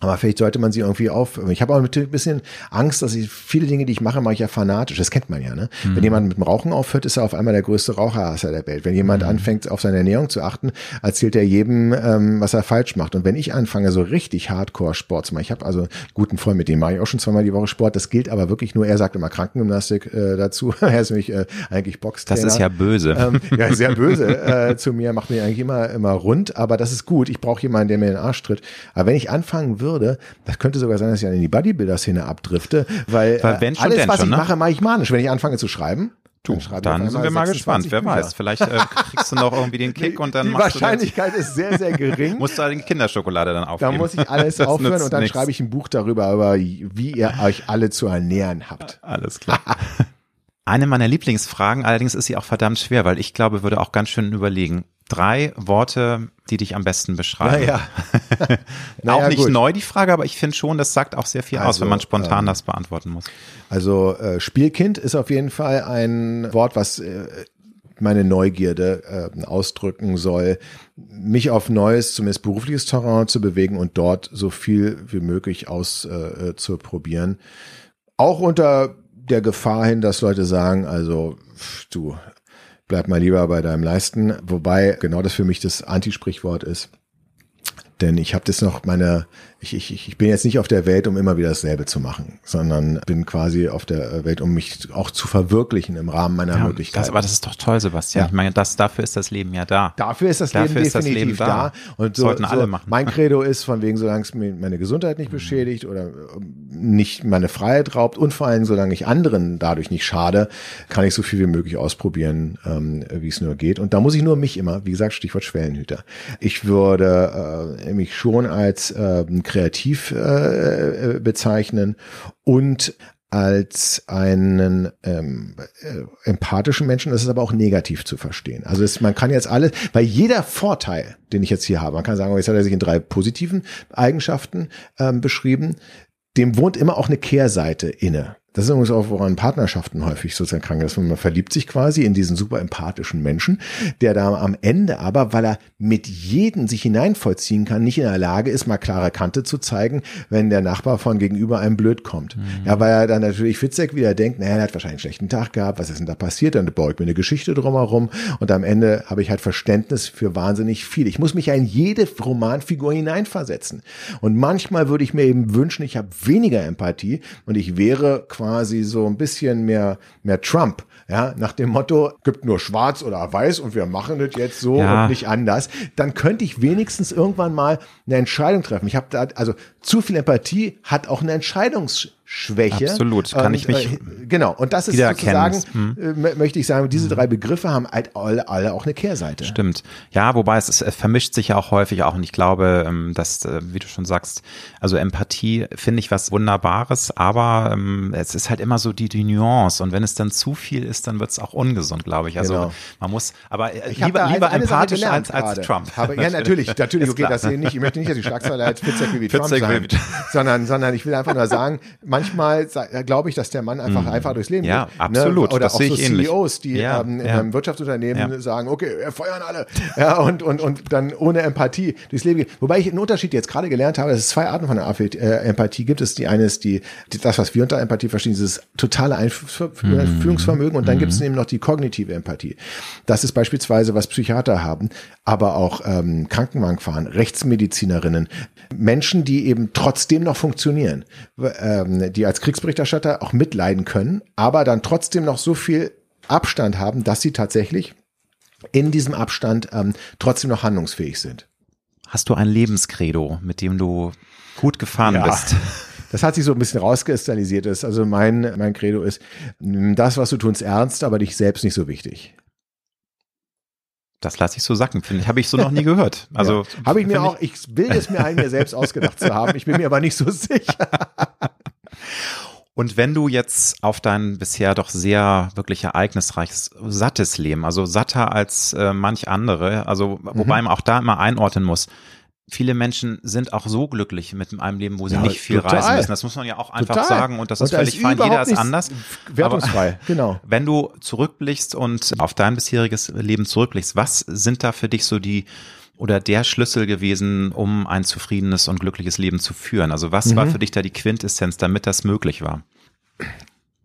aber vielleicht sollte man sie irgendwie auf. Ich habe auch ein bisschen Angst, dass ich viele Dinge, die ich mache, mache ich ja fanatisch. Das kennt man ja. Ne? Mhm. Wenn jemand mit dem Rauchen aufhört, ist er auf einmal der größte Raucherhasser der Welt. Wenn jemand mhm. anfängt, auf seine Ernährung zu achten, erzählt er jedem, ähm, was er falsch macht. Und wenn ich anfange, so richtig Hardcore-Sport zu machen, ich habe also einen guten Freund, mit dem mache ich auch schon zweimal die Woche Sport. Das gilt aber wirklich nur. Er sagt immer Krankengymnastik äh, dazu. er ist nämlich äh, eigentlich Boxtrainer. Das ist ja böse. Ähm, ja, sehr böse äh, zu mir. Macht mich eigentlich immer immer rund. Aber das ist gut. Ich brauche jemanden, der mir den Arsch tritt. Aber wenn ich anfangen würde, das könnte sogar sein, dass ich in die Bodybuilder-Szene abdrifte, weil, weil wenn äh, schon, alles, was schon, ich ne? mache, mache ich manisch. Wenn ich anfange zu schreiben, Du, dann, dann sind wir mal gespannt. Wer Bücher. weiß, vielleicht äh, kriegst du noch irgendwie den Kick und dann Die machst Wahrscheinlichkeit ist sehr, sehr gering. musst du die Kinderschokolade dann aufgeben. Da muss ich alles aufhören und dann nix. schreibe ich ein Buch darüber, über wie ihr euch alle zu ernähren habt. Alles klar. Eine meiner Lieblingsfragen, allerdings ist sie auch verdammt schwer, weil ich glaube, würde auch ganz schön überlegen. Drei Worte, die dich am besten beschreiben. Naja. naja auch nicht gut. neu die Frage, aber ich finde schon, das sagt auch sehr viel also, aus, wenn man spontan ähm, das beantworten muss. Also äh, Spielkind ist auf jeden Fall ein Wort, was äh, meine Neugierde äh, ausdrücken soll, mich auf neues, zumindest berufliches Terrain zu bewegen und dort so viel wie möglich auszuprobieren. Äh, auch unter der Gefahr hin, dass Leute sagen, also du bleib mal lieber bei deinem Leisten, wobei genau das für mich das Antisprichwort ist. Denn ich habe das noch meine ich, ich, ich bin jetzt nicht auf der Welt, um immer wieder dasselbe zu machen, sondern bin quasi auf der Welt, um mich auch zu verwirklichen im Rahmen meiner ja, Möglichkeiten. Das, aber das ist doch toll, Sebastian. Ja. Ich meine, das, dafür ist das Leben ja da. Dafür ist das dafür Leben ist definitiv das Leben da. da. Und so, sollten alle so machen. Mein Credo ist, von wegen, solange es mir meine Gesundheit nicht beschädigt oder ähm, nicht meine Freiheit raubt und vor allem, solange ich anderen dadurch nicht schade, kann ich so viel wie möglich ausprobieren, ähm, wie es nur geht. Und da muss ich nur mich immer, wie gesagt, Stichwort Schwellenhüter. Ich würde äh, mich schon als äh, kreativ äh, äh, bezeichnen und als einen ähm, äh, empathischen Menschen, das ist aber auch negativ zu verstehen. Also es, man kann jetzt alles, weil jeder Vorteil, den ich jetzt hier habe, man kann sagen, jetzt hat er sich in drei positiven Eigenschaften ähm, beschrieben, dem wohnt immer auch eine Kehrseite inne. Das ist übrigens auch, woran Partnerschaften häufig sozusagen krank ist. Man verliebt sich quasi in diesen super empathischen Menschen, der da am Ende aber, weil er mit jedem sich hineinvollziehen kann, nicht in der Lage ist, mal klare Kante zu zeigen, wenn der Nachbar von gegenüber einem blöd kommt. Mhm. Ja, weil er dann natürlich Fitzek wieder denkt, naja, er hat wahrscheinlich einen schlechten Tag gehabt, was ist denn da passiert? Dann baue ich mir eine Geschichte drumherum und am Ende habe ich halt Verständnis für wahnsinnig viel. Ich muss mich ja in jede Romanfigur hineinversetzen. Und manchmal würde ich mir eben wünschen, ich habe weniger Empathie und ich wäre quasi so ein bisschen mehr, mehr Trump. Ja, nach dem Motto, gibt nur schwarz oder weiß und wir machen das jetzt so ja. und nicht anders. Dann könnte ich wenigstens irgendwann mal eine Entscheidung treffen. Ich habe da, also zu viel Empathie hat auch eine Entscheidungs Schwäche. Absolut, kann und, ich mich. Äh, genau, und das ist sozusagen, hm. äh, möchte ich sagen, diese hm. drei Begriffe haben halt alle, alle auch eine Kehrseite. Stimmt. Ja, wobei es, es vermischt sich ja auch häufig auch und ich glaube, ähm, dass, äh, wie du schon sagst, also Empathie finde ich was Wunderbares, aber ähm, es ist halt immer so die, die Nuance und wenn es dann zu viel ist, dann wird es auch ungesund, glaube ich. Also genau. man muss, aber äh, lieber, lieber empathisch als, als Trump. Aber, ja, natürlich, natürlich, okay, das nicht, ich möchte nicht, dass die Schlagzeile als Fitzek wie Trump sein, sondern, sondern ich will einfach nur sagen, manchmal glaube ich, dass der Mann einfach mhm. einfach durchs Leben ja, geht. Ja, ne? absolut. Ne? Oder das auch so CEOs, die ja, ähm, in ja. einem Wirtschaftsunternehmen sagen, okay, wir feuern alle. ja, und, und, und dann ohne Empathie durchs Leben geht. Wobei ich einen Unterschied jetzt gerade gelernt habe, dass es zwei Arten von äh, Empathie gibt. Es die eine ist die, das, was wir unter Empathie verstehen, dieses totale Einfühlungsvermögen. Und dann mhm. gibt es eben noch die kognitive Empathie. Das ist beispielsweise, was Psychiater haben, aber auch ähm, Krankenwagenfahren, Rechtsmedizinerinnen, Menschen, die eben trotzdem noch funktionieren, ähm, die als Kriegsberichterstatter auch mitleiden können, aber dann trotzdem noch so viel Abstand haben, dass sie tatsächlich in diesem Abstand ähm, trotzdem noch handlungsfähig sind. Hast du ein Lebenskredo, mit dem du gut gefahren ja. bist? Das hat sich so ein bisschen rauskristallisiert. Also mein, mein Credo ist, das, was du tust, ernst, aber dich selbst nicht so wichtig. Das lasse ich so sacken, finde ich. Habe ich so noch nie gehört. Also ja. habe ich mir auch, ich will es mir eigentlich selbst ausgedacht zu haben. Ich bin mir aber nicht so sicher. Und wenn du jetzt auf dein bisher doch sehr wirklich ereignisreiches, sattes Leben, also satter als äh, manch andere, also wobei mhm. man auch da immer einordnen muss, viele Menschen sind auch so glücklich mit einem Leben, wo sie Ja, nicht viel total. reisen müssen. Das muss man ja auch einfach Total. sagen und das ist da völlig fein. Jeder ist anders. Wertungsfrei, genau. Wenn du zurückblickst und auf dein bisheriges Leben zurückblickst, was sind da für dich so die oder der Schlüssel gewesen, um ein zufriedenes und glückliches Leben zu führen? Also was war Mhm. für dich da die Quintessenz, damit das möglich war?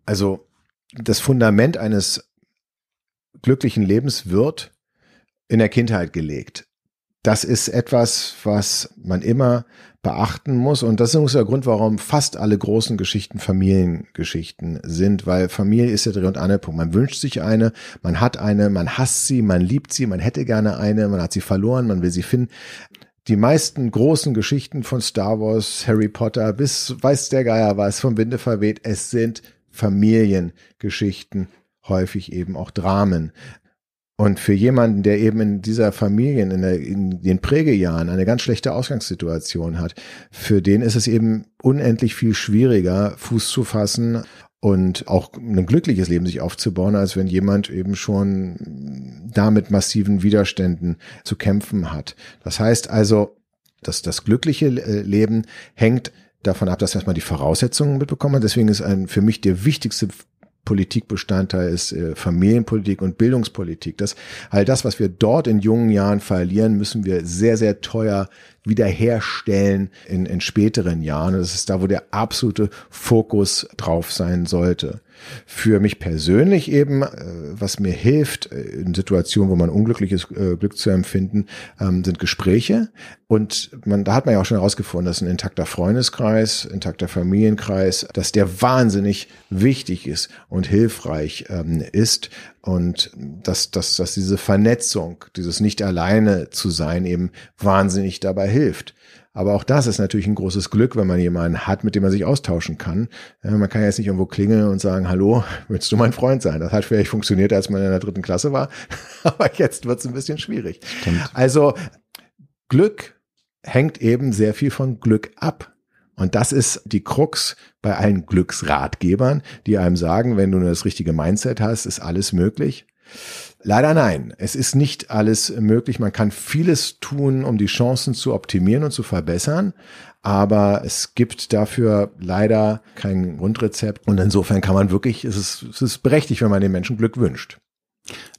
Also das Fundament eines glücklichen Lebens wird in der Kindheit gelegt. Das ist etwas, was man immer beachten muss. Und das ist der Grund, warum fast alle großen Geschichten Familiengeschichten sind, weil Familie ist der Dreh- und Angelpunkt. Man wünscht sich eine, man hat eine, man hasst sie, man liebt sie, man hätte gerne eine, man hat sie verloren, man will sie finden. Die meisten großen Geschichten von Star Wars, Harry Potter bis weiß der Geier was, vom Winde verweht, es sind Familiengeschichten, häufig eben auch Dramen. Und für jemanden, der eben in dieser Familien, in, der, in den Prägejahren eine ganz schlechte Ausgangssituation hat, für den ist es eben unendlich viel schwieriger, Fuß zu fassen und auch ein glückliches Leben sich aufzubauen, als wenn jemand eben schon da mit massiven Widerständen zu kämpfen hat. Das heißt also, dass das glückliche äh, Leben hängt davon ab, dass erstmal die Voraussetzungen mitbekommen hat. Deswegen ist ein für mich der wichtigste Politikbestandteil ist äh, Familienpolitik und Bildungspolitik. Das all das, was wir dort in jungen Jahren verlieren, müssen wir sehr sehr teuer wiederherstellen in, in späteren Jahren. Und das ist da, wo der absolute Fokus drauf sein sollte. Für mich persönlich eben, äh, was mir hilft äh, in Situationen, wo man unglückliches äh, Glück zu empfinden, ähm, sind Gespräche. Und man, da hat man ja auch schon herausgefunden, dass ein intakter Freundeskreis, intakter Familienkreis, dass der wahnsinnig wichtig ist und hilfreich ähm, ist. Und dass, dass, dass diese Vernetzung, dieses nicht alleine zu sein, eben wahnsinnig dabei hilft. Aber auch das ist natürlich ein großes Glück, wenn man jemanden hat, mit dem man sich austauschen kann. Ja, man kann jetzt nicht irgendwo klingeln und sagen, hallo, willst du mein Freund sein? Das hat vielleicht funktioniert, als man in der dritten Klasse war. Aber jetzt wird es ein bisschen schwierig. Stimmt. Also Glück hängt eben sehr viel von Glück ab. Und das ist die Krux bei allen Glücksratgebern, die einem sagen, wenn du nur das richtige Mindset hast, ist alles möglich. Leider nein, es ist nicht alles möglich. Man kann vieles tun, um die Chancen zu optimieren und zu verbessern, aber es gibt dafür leider kein Grundrezept. Und insofern kann man wirklich, es ist, es ist berechtigt, wenn man den Menschen Glück wünscht.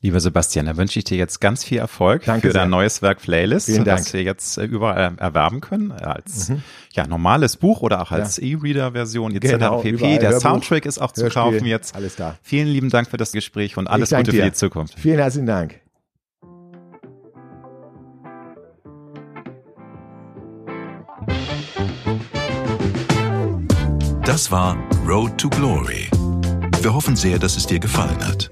Lieber Sebastian, da wünsche ich dir jetzt ganz viel Erfolg Danke für dein sehr. neues Werk Playlist, Vielen Dank. das wir jetzt äh, überall äh, erwerben können, äh, als ja, normales Buch oder auch als E-Reader-Version etc. Genau, pp. überall Der Hörbuch, Soundtrack ist auch zu Hörspiel, kaufen jetzt. alles da. Vielen lieben Dank für das Gespräch und alles Gute für dir. die Zukunft. Vielen herzlichen Dank. Das war Road to Glory. Wir hoffen sehr, dass es dir gefallen hat.